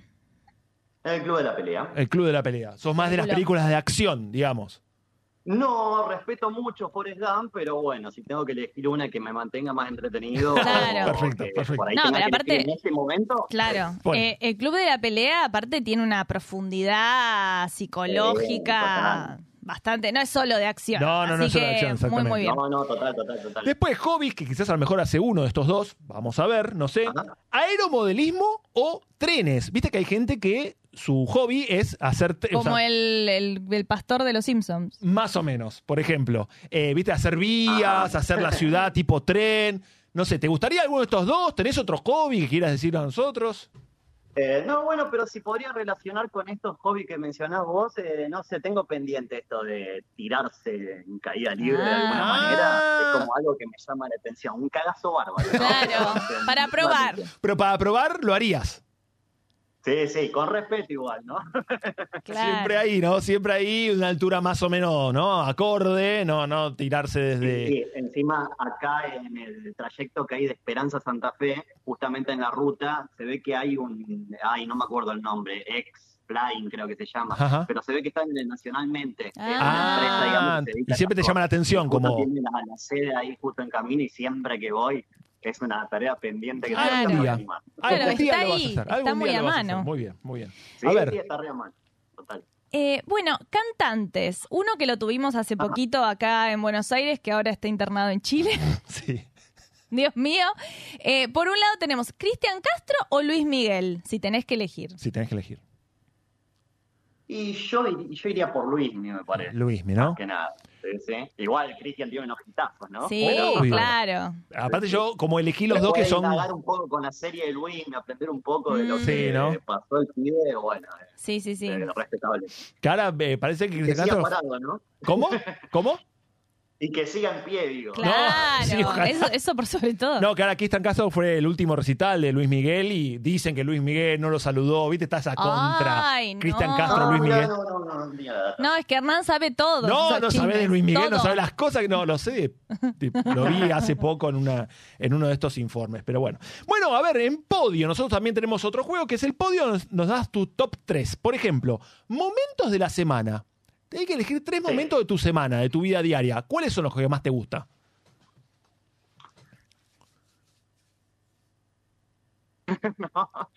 S10: El club de la pelea.
S4: el club de la pelea. Sos más de las
S5: Película.
S4: películas de acción, digamos.
S10: No, respeto mucho Forrest Gump, pero bueno, si tengo que elegir una que me mantenga más entretenido.
S5: Claro.
S4: Perfecto, perfecto.
S10: Por ahí
S5: No, pero aparte-
S10: En este momento.
S5: Claro.
S4: Bueno.
S5: Eh, el Club de la Pelea, aparte, tiene una profundidad psicológica. Bastante. No es solo de acción.
S4: No, no, no es solo de
S5: que
S4: acción, exactamente.
S5: Muy, muy bien.
S10: No, no, total, total, total.
S4: Después, hobbies, que quizás a lo mejor hace uno de estos dos, vamos a ver, no sé.
S10: Ajá.
S4: Aeromodelismo o trenes. Viste que hay gente que su hobby es hacer... o
S5: Como
S4: sea,
S5: el, el- el pastor de los Simpsons.
S4: Más o menos, por ejemplo. Eh, Viste, hacer vías, hacer la ciudad tipo tren. No sé, ¿te gustaría alguno de estos dos? ¿Tenés otro hobby que quieras decir a nosotros?
S10: Eh, no, bueno, pero si podría relacionar con estos hobbies que mencionás vos, eh, no sé, tengo pendiente esto de tirarse en caída libre de alguna
S4: Ah.
S10: manera. Es como algo que me llama la atención. Un cagazo bárbaro. ¿no?
S5: Claro, para probar.
S4: Pero para probar, lo harías.
S10: Sí, sí, con respeto igual, ¿no?
S5: Claro.
S4: Siempre ahí, ¿no? Siempre ahí, una altura más o menos, ¿no? Acorde, no, no tirarse desde.
S10: Sí, encima acá en el trayecto que hay de Esperanza a Santa Fe, justamente en la ruta, se ve que hay un, ay, no me acuerdo el nombre, ex Flying creo que se llama,
S4: Ajá.
S10: pero se ve que están nacionalmente. Es
S5: Ah.
S10: una empresa, digamos,
S4: y siempre te llama la atención, como.
S10: tiene la, la sede ahí justo en camino y siempre que voy es una tarea pendiente que
S5: Claro.
S10: tengo que animar.
S4: Día
S5: está ahí,
S4: hacer,
S5: está muy a mano.
S4: Muy bien, muy bien.
S10: Sí,
S4: A
S10: sí,
S4: ver,
S10: está re a mano. Total.
S5: Eh, bueno, cantantes. Uno que lo tuvimos hace poquito acá en Buenos Aires, que ahora está internado en Chile.
S4: sí.
S5: Dios mío. Eh, por un lado tenemos Cristian Castro o Luis Miguel, si tenés que elegir.
S4: Si tenés que elegir.
S10: Y yo, yo iría por Luis, me parece.
S4: Luis, ¿no?
S10: Más que nada. Sí, sí. Igual Cristian tiene unos hitazos, ¿no?
S5: Sí, claro.
S4: Aparte, yo, como elegí los dos que son.
S10: indagar un poco con la serie de Luis, aprender un poco de lo
S5: Mm.
S10: que
S4: Sí, ¿no?
S10: pasó el pibe, bueno,
S5: Sí, sí, sí.
S10: eh, respetable.
S4: Que ahora me parece que Cristian Castro.
S10: parado, ¿no?
S4: ¿Cómo? ¿Cómo?
S10: Y que siga en pie, digo.
S5: Claro,
S4: sí, ojalá.
S5: eso, eso por sobre todo.
S4: No, que ahora Cristian Castro fue el último recital de Luis Miguel y dicen que Luis Miguel no lo saludó. ¿Viste? Está esa contra.
S5: Ay,
S4: Cristian
S5: no.
S4: Castro,
S10: No,
S4: Luis Miguel.
S10: no, no, no, no.
S5: No, es que Hernán sabe todo.
S4: No, no sabés de Luis Miguel, no
S5: todo.
S4: sabés las cosas que no lo sé. Lo vi hace poco en una en uno de estos informes, pero bueno. Bueno, a ver, en podio, nosotros también tenemos otro juego que es el podio, nos, nos das tu top 3. Por ejemplo, momentos de la semana. Tienes que elegir tres momentos de tu semana, de tu vida diaria. ¿Cuáles son los que más te gusta?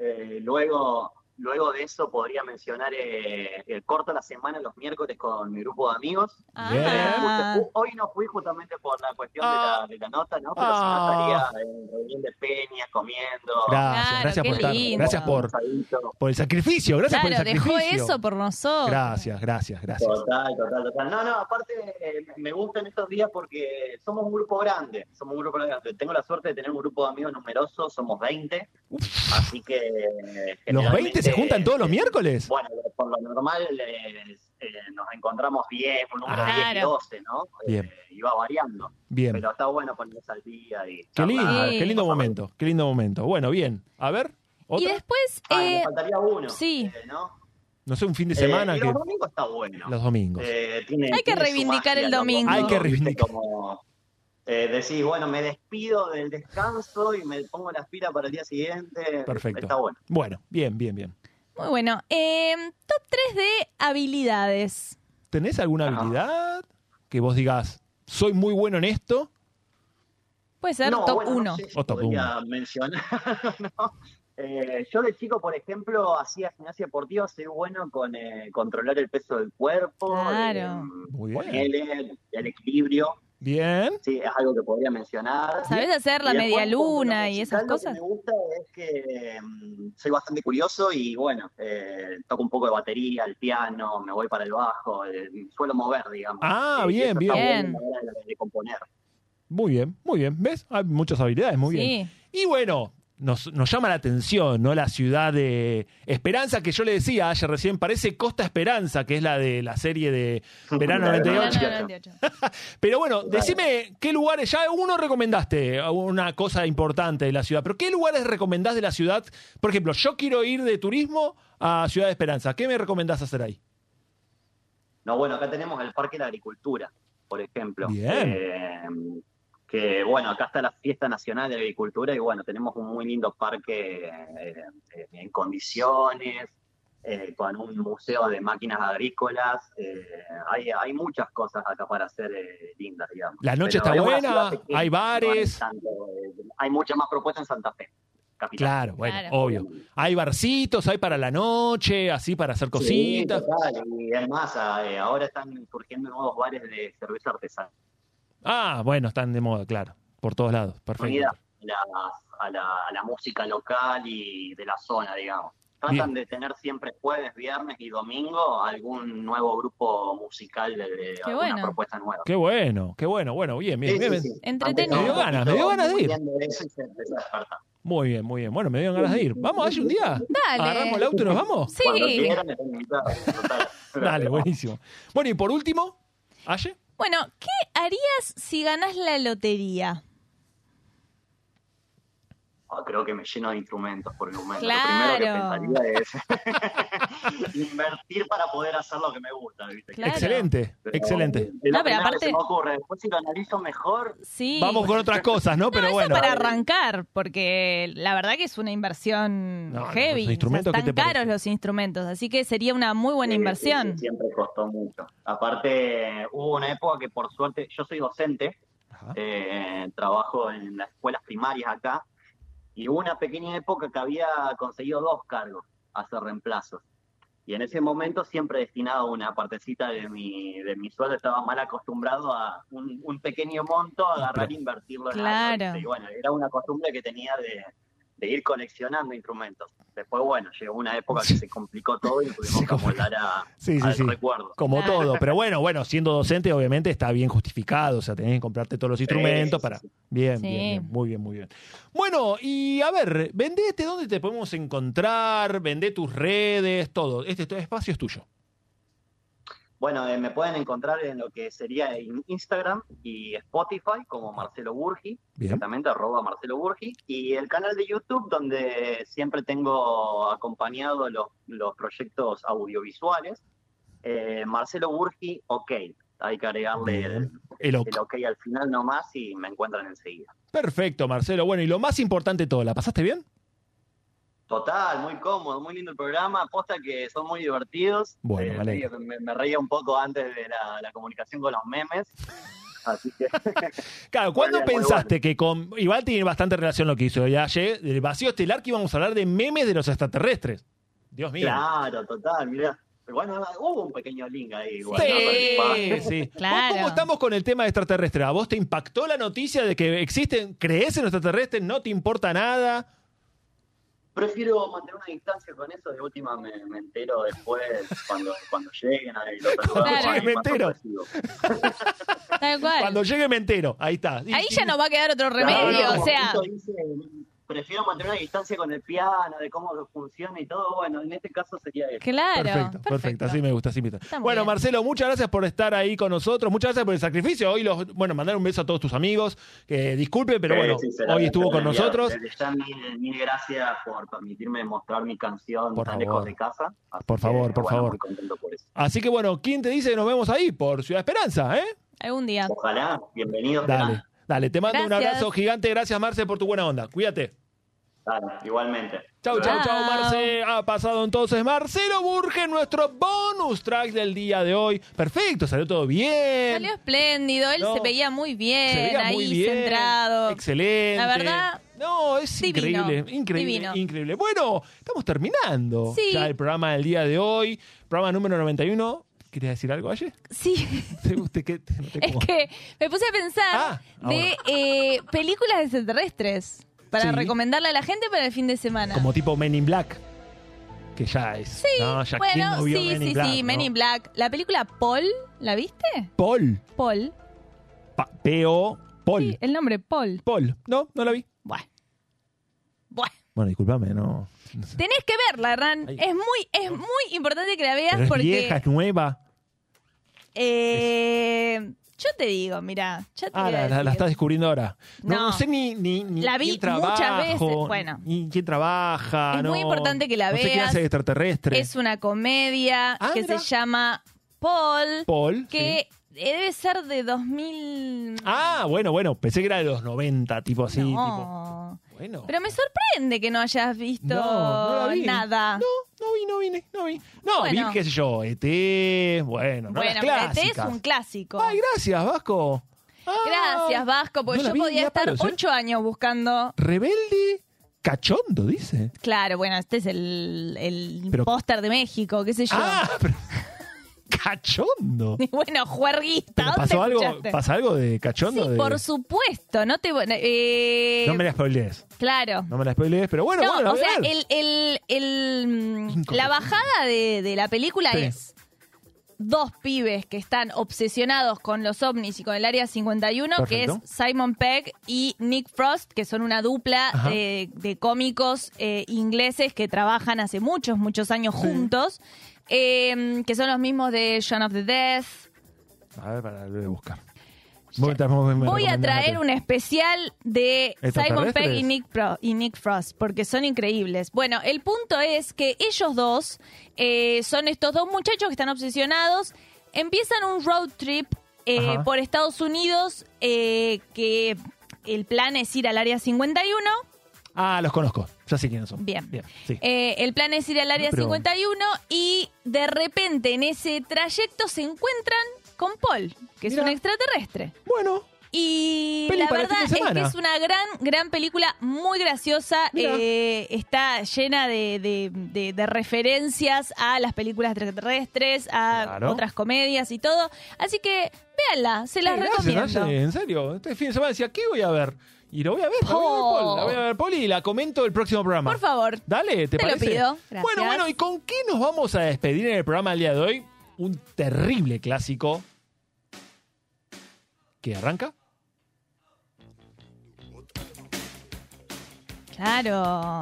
S10: Eh, luego, luego de eso podría mencionar eh, el corto de la semana los miércoles con mi grupo de amigos.
S5: Ah,
S10: Justo- Hoy no fui justamente por la cuestión de,
S4: Ah.
S10: la, de la nota, ¿no? Pero
S4: Ah.
S10: si no estaría en reunión de peñas, comiendo.
S4: Gracias,
S5: Claro,
S4: gracias por estar. Gracias por, el sacrificio, gracias
S5: claro,
S4: por el
S5: dejó
S4: sacrificio.
S5: eso por nosotros.
S4: Gracias, gracias, gracias.
S10: Total, total, total. No, no, aparte eh, me gustan estos días porque somos un grupo grande, somos un grupo grande. Tengo la suerte de tener un grupo de amigos numerosos, somos 20, así que... eh,
S4: ¿Los 20 se juntan todos los
S10: eh,
S4: miércoles?
S10: Bueno, por lo normal eh, nos encontramos 10, un número
S4: Ah.
S10: 10 y
S5: Claro.
S10: 12, ¿no?
S4: Bien.
S10: Eh, iba variando,
S4: Bien.
S10: pero está bueno ponerse al día y...
S4: Qué lindo.
S5: Sí.
S4: qué lindo momento, qué lindo momento. Bueno, bien. A ver,
S5: Y
S4: otra.
S5: después,
S10: Ah,
S5: eh,
S10: me faltaría uno.
S5: sí.
S10: eh, ¿no?
S4: No sé, un fin de semana
S10: Eh, y
S4: que
S10: los domingos está bueno.
S4: los domingos.
S10: Eh, tiene-
S5: Hay que reivindicar
S10: magia
S5: el domingo.
S4: Hay que reivindicar.
S10: Como, eh, decís, bueno, me despido del descanso y me pongo la aspira para el día siguiente.
S4: Perfecto.
S10: Está bueno.
S4: Bueno, bien, bien, bien.
S5: muy bueno. Eh, top 3 de habilidades.
S4: ¿Tenés alguna
S10: Ajá.
S4: habilidad que vos digas, soy muy bueno en esto?
S5: Puede ser
S10: No,
S5: top
S10: bueno, no
S5: 1.
S10: sé si
S4: O top
S10: mencionar. ¿no? Eh, yo de chico, por ejemplo, hacía gimnasia deportiva, soy bueno con eh, controlar el peso del cuerpo,
S5: Claro.
S10: eh,
S4: Muy bien.
S10: ponele el equilibrio.
S4: Bien.
S10: Sí, es algo que podría mencionar.
S5: ¿Sabés hacer la
S10: Y
S5: media luna y esas
S10: musical, lo
S5: cosas?
S10: que me gusta es que mm, soy bastante curioso y bueno, eh, toco un poco de batería, el piano, me voy para el bajo, eh, suelo mover, digamos.
S4: Ah,
S10: Eh,
S4: bien, bien.
S5: Bien.
S10: de, de componer.
S4: Muy bien, muy bien. ¿Ves? Hay muchas habilidades, muy bien.
S5: Sí.
S4: Y bueno, nos, nos llama la atención, ¿no? La ciudad de Esperanza, que yo le decía ayer recién, parece Costa Esperanza, que es la de la serie de Verano
S10: La de
S4: 98.
S5: Verano 98.
S4: Pero bueno, decime qué lugares, ya uno recomendaste una cosa importante de la ciudad, pero ¿qué lugares recomendás de la ciudad? Por ejemplo, yo quiero ir de turismo a Ciudad de Esperanza. ¿Qué me recomendás hacer ahí?
S10: No, bueno, acá tenemos el Parque de la Agricultura, por ejemplo.
S4: Bien.
S10: Eh, que bueno, acá está la Fiesta Nacional de Agricultura y bueno, tenemos un muy lindo parque eh, eh, en condiciones, eh, con un museo de máquinas agrícolas. eh, hay, hay muchas cosas acá para hacer eh, lindas, digamos.
S4: La noche
S10: Pero
S4: está buena,
S10: pequeña,
S4: hay
S10: no
S4: bares.
S10: tanto, eh, hay muchas más propuestas en Santa Fe, capital.
S4: Claro, bueno,
S5: Claro.
S4: obvio. Hay barcitos, hay para la noche, así para hacer cositas.
S10: Sí, total, y es más, eh, ahora están surgiendo nuevos bares de cerveza artesanal.
S4: Ah, bueno, están de moda, claro. Por todos lados. Perfecto.
S10: a la, a, la, a la música local y de la zona, digamos. Tratan de tener siempre jueves, viernes y domingo algún nuevo grupo musical de, alguna
S5: bueno.
S10: propuesta nueva.
S4: Qué bueno, qué bueno. Bueno, bien, bien,
S10: Sí,
S4: bien.
S10: sí, sí.
S5: Entretenido.
S4: Me dio ganas, me dio ganas de ir. Muy bien, muy bien. Bueno, me dieron ganas de ir. ¿Vamos, Aye, un día?
S5: Dale.
S4: ¿Agarramos el auto y nos vamos?
S10: Cuando
S5: Sí.
S10: quieran.
S4: Dale, buenísimo. Bueno, y por último, Aye.
S5: Bueno, ¿qué harías si ganas la lotería?
S10: Oh, creo que me lleno de instrumentos por el momento.
S5: Claro.
S10: Lo primero que pensaría es invertir para poder hacer lo que me gusta, ¿viste?
S5: Claro.
S4: Excelente,
S10: Pero
S4: excelente.
S5: No, pero aparte-
S10: se me ocurre. Después si lo analizo mejor,
S5: Sí.
S4: Vamos con otras cosas, ¿no?
S5: No,
S4: Pero
S5: eso
S4: bueno.
S5: para arrancar, porque la verdad que es una inversión
S4: No,
S5: heavy.
S4: los instrumentos,
S5: O sea,
S4: ¿qué te
S5: están caros
S4: parece?
S5: los instrumentos, así que sería una muy buena
S10: Sí,
S5: inversión.
S10: sí, sí, siempre costó mucho. Aparte, hubo una época que por suerte, yo soy docente, eh, trabajo en las escuelas primarias acá, y hubo una pequeña época que había conseguido dos cargos, hacer reemplazos. Y en ese momento siempre destinado una partecita de mi, de mi sueldo, estaba mal acostumbrado a un, un pequeño monto, agarrar e invertirlo en
S5: Claro.
S10: Y bueno, era una costumbre que tenía de, de ir coleccionando instrumentos. Después, bueno, llegó una época que se complicó todo y tuvimos que amoldar a,
S4: Sí, sí, sí.
S10: recuerdo.
S4: Como
S5: Claro.
S4: todo, pero bueno, bueno, siendo docente obviamente está bien justificado, o sea, tenés que comprarte todos los instrumentos
S10: sí,
S4: para...
S10: sí.
S4: Bien,
S5: Sí.
S4: bien, bien, muy bien, muy bien. Bueno, y a ver, vendete, ¿dónde te podemos encontrar? Vendé tus redes, todo. Este, este espacio es tuyo.
S10: Bueno, eh, me pueden encontrar en lo que sería en Instagram y Spotify como Marcelo Burgi, exactamente, arroba Marcelo Burgi, y el canal de YouTube donde siempre tengo acompañado los, los proyectos audiovisuales, eh, Marcelo Burgi, ok, hay que agregarle el,
S4: Bien. El OK.
S10: el ok al final nomás y me encuentran enseguida.
S4: Perfecto, Marcelo. Bueno, y lo más importante de todo, ¿la pasaste bien?
S10: Total, muy cómodo, muy lindo el programa, aposta que son muy divertidos.
S4: Bueno,
S10: Eh,
S4: me
S10: reía un poco antes de la, la comunicación con los memes, así que...
S4: Claro, ¿cuándo pensaste que con... Igual tiene bastante relación lo que hizo ya ayer, del vacío estelar, que íbamos a hablar de memes de los extraterrestres? Dios mío.
S10: Claro, total, mira. Bueno, hubo un pequeño link ahí. Igual,
S4: Sí, sí. ¿Vos
S5: Claro.
S4: ¿Cómo estamos con el tema extraterrestre? ¿A vos te impactó la noticia de que existen, crees en los extraterrestres, no te importa nada?
S10: Prefiero mantener una distancia con eso, de última me, me entero después, cuando, cuando lleguen ahí los
S5: Claro.
S10: ahí
S4: Me entero.
S10: recibo.
S5: Tal cual.
S4: Cuando llegue me entero, ahí está.
S5: Ahí ya no va a quedar otro
S10: Claro,
S5: remedio, o sea.
S10: Dice, prefiero mantener una distancia con el piano, de cómo funciona y todo. Bueno, en este caso sería eso.
S5: Claro.
S4: Perfecto, perfecto, así me gusta, así me gusta.
S5: Está
S4: Bueno,
S5: bien.
S4: Marcelo, muchas gracias por estar ahí con nosotros, muchas gracias por el sacrificio. Hoy los, bueno, mandar un beso a todos tus amigos, que disculpe, pero
S10: Sí,
S4: bueno,
S10: sí,
S4: hoy estuvo con nosotros.
S10: Ya mil, mil gracias por permitirme mostrar mi canción
S4: Por
S10: tan
S4: favor.
S10: lejos de casa. Así
S4: Por
S10: que,
S4: favor, por
S10: bueno,
S4: favor.
S10: Muy contento por eso.
S4: Así que bueno, ¿quién te dice que nos vemos ahí? Por Ciudad Esperanza, ¿eh?
S5: Algún día.
S10: Ojalá, bienvenidos.
S4: Dale, dale, te mando un abrazo gigante, gracias Marce por tu buena onda, cuídate.
S10: Dale, igualmente.
S4: Chau, chau, chau. Marce. Ha pasado entonces Marcelo Burge, nuestro bonus track del día de hoy. Perfecto, salió todo bien.
S5: Salió espléndido, él
S4: No.
S5: se veía muy bien,
S4: Se veía
S5: ahí
S4: muy bien.
S5: centrado.
S4: Excelente.
S5: La verdad,
S4: No, es
S5: divino,
S4: increíble, increíble,
S5: divino.
S4: increíble. Bueno, estamos terminando
S5: Sí.
S4: ya el programa del día de hoy. Programa número 91. ¿Querías decir algo, Aye?
S5: Sí,
S4: ¿Te no te
S5: es que me puse a pensar
S4: Ah,
S5: de eh, películas extraterrestres para
S4: Sí.
S5: recomendarle a la gente para el fin de semana.
S4: Como tipo Men in Black. Que ya es. Sí, no, ya ¿quién
S5: bueno,
S4: no vio
S5: sí,
S4: Men in
S5: sí,
S4: Black,
S5: sí, Men in Black. La película Paul, ¿la viste?
S4: Paul.
S5: Paul.
S4: Pa- P.O. Paul.
S5: Sí, el nombre Paul.
S4: Paul. No, no la vi.
S5: Bueno. Bueno.
S4: Bueno, discúlpame, no.
S5: Tenés que verla.
S4: Ay.
S5: Es muy, es muy importante que la veas
S4: Pero es
S5: porque.
S4: vieja, es nueva.
S5: eh, yo te digo, mira. Ya te
S4: Ah,
S5: voy a
S4: la, la- la
S5: decir.
S4: estás descubriendo ahora. No,
S5: No.
S4: no sé ni, ni, ni
S5: La vi
S4: quién trabaja,
S5: muchas veces, bueno.
S4: Ni quién trabaja.
S5: Es
S4: no.
S5: muy importante que la
S4: no sé quién
S5: veas.
S4: hace de extraterrestre.
S5: Es una comedia
S4: Ah,
S5: que
S4: mira.
S5: se llama Paul,
S4: Paul.
S5: que
S4: sí.
S5: debe ser de 2000.
S4: Ah, bueno, bueno. Pensé que era de los 90, tipo así. Tipo.
S5: no.
S4: Bueno.
S5: Pero me sorprende que no hayas visto
S4: No, no la vi.
S5: nada.
S4: No, no vi, no vi, no vi. No,
S5: Bueno.
S4: vi, qué sé yo, ET, bueno, no
S5: bueno,
S4: las
S5: pero este es
S4: clásicas.
S5: un clásico.
S4: Ay, gracias, Vasco. Ah,
S5: Gracias, Vasco, porque
S4: no la
S5: yo
S4: vi ni
S5: podía
S4: a
S5: estar
S4: palos, ¿eh?
S5: ocho años buscando.
S4: Rebelde cachondo, dice.
S5: Claro, bueno, este es el, el
S4: Pero-
S5: póster de México, qué sé yo.
S4: Ah, pero... Cachondo.
S5: Y bueno, juerguista.
S4: ¿Pero
S5: ¿dónde
S4: pasó algo? ¿Pasa algo de cachondo?
S5: Sí,
S4: de-
S5: por supuesto, no te... Eh,
S4: No me la spoilees.
S5: Claro.
S4: No me la spoilees, pero bueno,
S5: No,
S4: bueno,
S5: o sea, el, el, el, la bajada de, de la película
S4: Sí.
S5: es dos pibes que están obsesionados con los ovnis y con el Área 51, que es
S4: Perfecto.
S5: Simon Pegg y Nick Frost, que son una dupla de, de cómicos eh, ingleses que trabajan hace muchos, muchos años juntos, eh, que son los mismos de Shaun of the Death.
S4: A ver, para lo voy a buscar.
S5: Voy a traer un especial de Simon. Pegg y Nick, Pro- y Nick Frost, porque son increíbles. Bueno, el punto es que ellos dos eh, son estos dos muchachos que están obsesionados, empiezan un road trip eh, por Estados Unidos, eh, que el plan es ir al área 51.
S4: Ah, los conozco. Ya sé quiénes son.
S5: Bien.
S4: sí.
S5: Eh, el plan es ir al área
S4: No, pero-
S5: 51 y de repente en ese trayecto se encuentran con Paul, que es un extraterrestre.
S4: Bueno,
S5: Y
S4: Peli
S5: la
S4: para el
S5: verdad
S4: fin de
S5: es que
S4: semana.
S5: es una gran, gran película, muy graciosa.
S4: Mira.
S5: eh, está llena de, de- de- de referencias a las películas extraterrestres, a
S4: Claro.
S5: otras comedias y todo. Así que véanla, se las
S4: gracias,
S5: recomiendo.
S4: Naye, en serio. Este fin de semana decía, ¿qué voy a ver? Y lo voy a ver, la voy a ver. Paul, la voy a ver, Paul, y la comento el próximo programa.
S5: Por favor.
S4: Dale, ¿te,
S5: Te lo
S4: parece?
S5: pido, gracias.
S4: Bueno, bueno, ¿y con qué nos vamos a despedir en el programa del día de hoy? Un terrible clásico que arranca.
S5: Claro.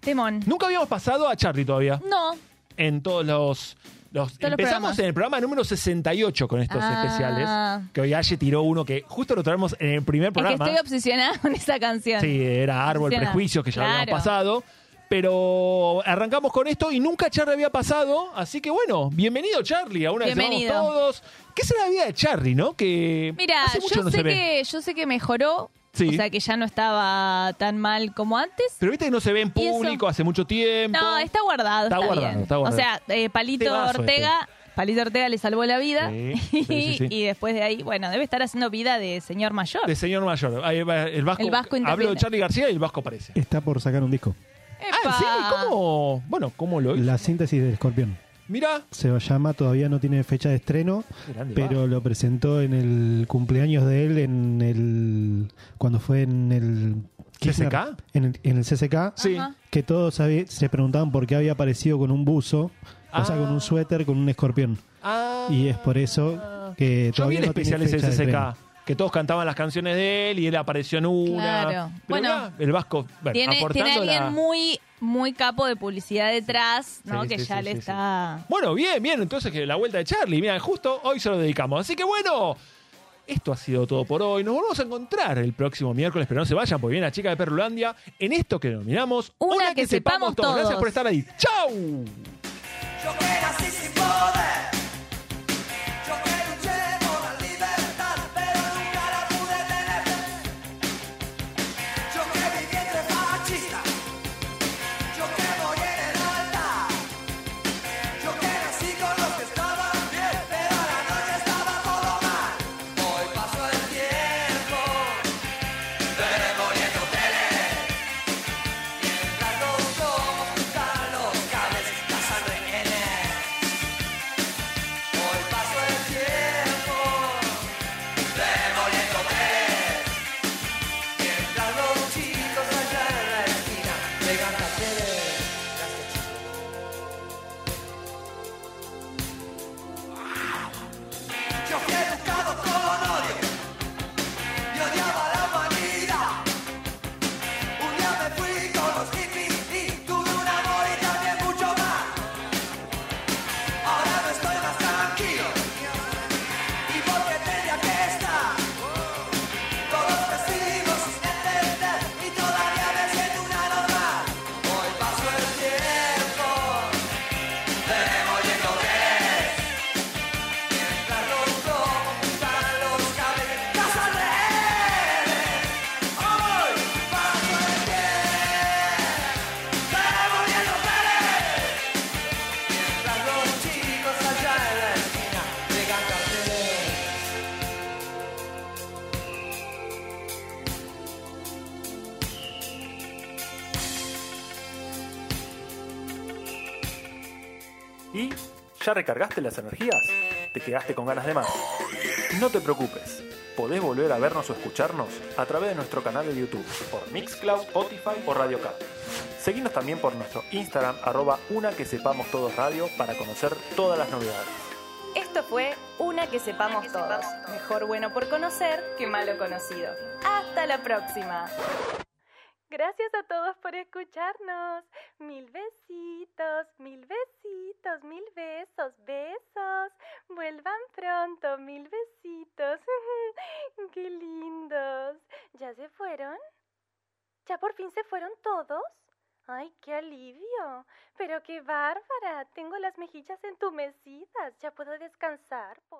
S5: Temón.
S4: Nunca habíamos pasado a Charlie todavía
S5: No,
S4: en todos los... los-
S5: Todos
S4: empezamos en el programa número 68 con estos
S5: Ah.
S4: especiales. Que hoy Aye tiró uno que justo lo traemos en el primer
S5: es que
S4: programa.
S5: estoy obsesionada con esa canción.
S4: Sí, era Árbol. Prejuicios que ya
S5: Claro.
S4: habíamos pasado. Pero arrancamos con esto y nunca Charlie había pasado. Así que bueno, bienvenido Charlie, a una vez vamos
S5: Bienvenido.
S4: todos. ¿Qué será la vida de Charlie, no? Que
S5: Mira,
S4: hace mucho
S5: yo
S4: no
S5: sé
S4: se ve.
S5: que yo sé que mejoró,
S4: Sí.
S5: o sea que ya no estaba tan mal como antes.
S4: Pero viste que no se ve en público hace mucho tiempo.
S5: No, está guardado,
S4: Está
S5: está,
S4: guardado,
S5: bien.
S4: está guardado.
S5: O sea, eh, Palito
S4: Temazo
S5: Ortega, Palito Ortega le salvó la vida
S4: Sí, sí, sí, sí.
S5: y después de ahí, bueno, debe estar haciendo vida de señor mayor.
S4: De señor mayor. El Vasco.
S5: El Vasco
S4: hablo de. Charlie García y el Vasco aparece.
S11: Está por sacar un disco.
S4: Ah, ¿sí? ¿Cómo? Bueno, ¿cómo lo hizo?
S11: La síntesis del escorpión.
S4: Mira.
S11: Se llama, todavía no tiene fecha de estreno,
S4: Grande,
S11: pero lo presentó en el cumpleaños de él en el cuando fue en el Kirchner,
S4: ¿CCK?
S11: en el, en el CCK,
S4: Sí.
S11: Que todos había- se preguntaban por qué había aparecido con un buzo, o sea,
S4: Ah.
S11: con un suéter con un escorpión.
S4: Ah.
S11: Y es por eso que
S4: Yo vi
S11: todavía
S4: el
S11: no tiene
S4: especial ese
S11: fecha de estreno.
S4: Que todos cantaban las canciones de él y él apareció en una.
S5: Claro.
S4: Pero
S5: Bueno,
S4: mirá, el Vasco, bueno,
S5: tiene, tiene
S4: aportando
S5: alguien
S4: la-
S5: muy, muy capo de publicidad detrás, ¿no?
S4: Sí,
S5: que
S4: sí,
S5: ya
S4: sí,
S5: le
S4: sí, sí.
S5: está.
S4: Bueno, bien, bien. Entonces, que la vuelta de Charlie. Mira, justo hoy se lo dedicamos. Así que bueno, esto ha sido todo por hoy. Nos volvemos a encontrar el próximo miércoles, pero no se vayan porque viene la chica de Perrulandia en esto que denominamos
S5: Una que sepamos todos.
S4: Gracias por estar ahí. ¡Chau!
S7: Yo que nací sin poder,
S2: recargaste las energías? ¿Te quedaste con ganas de más? No te preocupes, podés volver a vernos o escucharnos a través de nuestro canal de YouTube, por Mixcloud, Spotify o Radio K. Seguinos también por nuestro Instagram, arroba una que sepamos todos radio, para conocer todas las novedades.
S3: Esto fue Una que sepamos todos. Mejor bueno por conocer que malo conocido. Hasta la próxima. Gracias a todos por escucharnos. Mil besitos, mil besitos, mil besos, besos. Vuelvan pronto, mil besitos. ¡Qué lindos! ¿Ya se fueron?
S5: ¿Ya por fin se fueron todos? ¡Ay, qué alivio! Pero qué bárbara, tengo las mejillas entumecidas, ya puedo descansar. Por...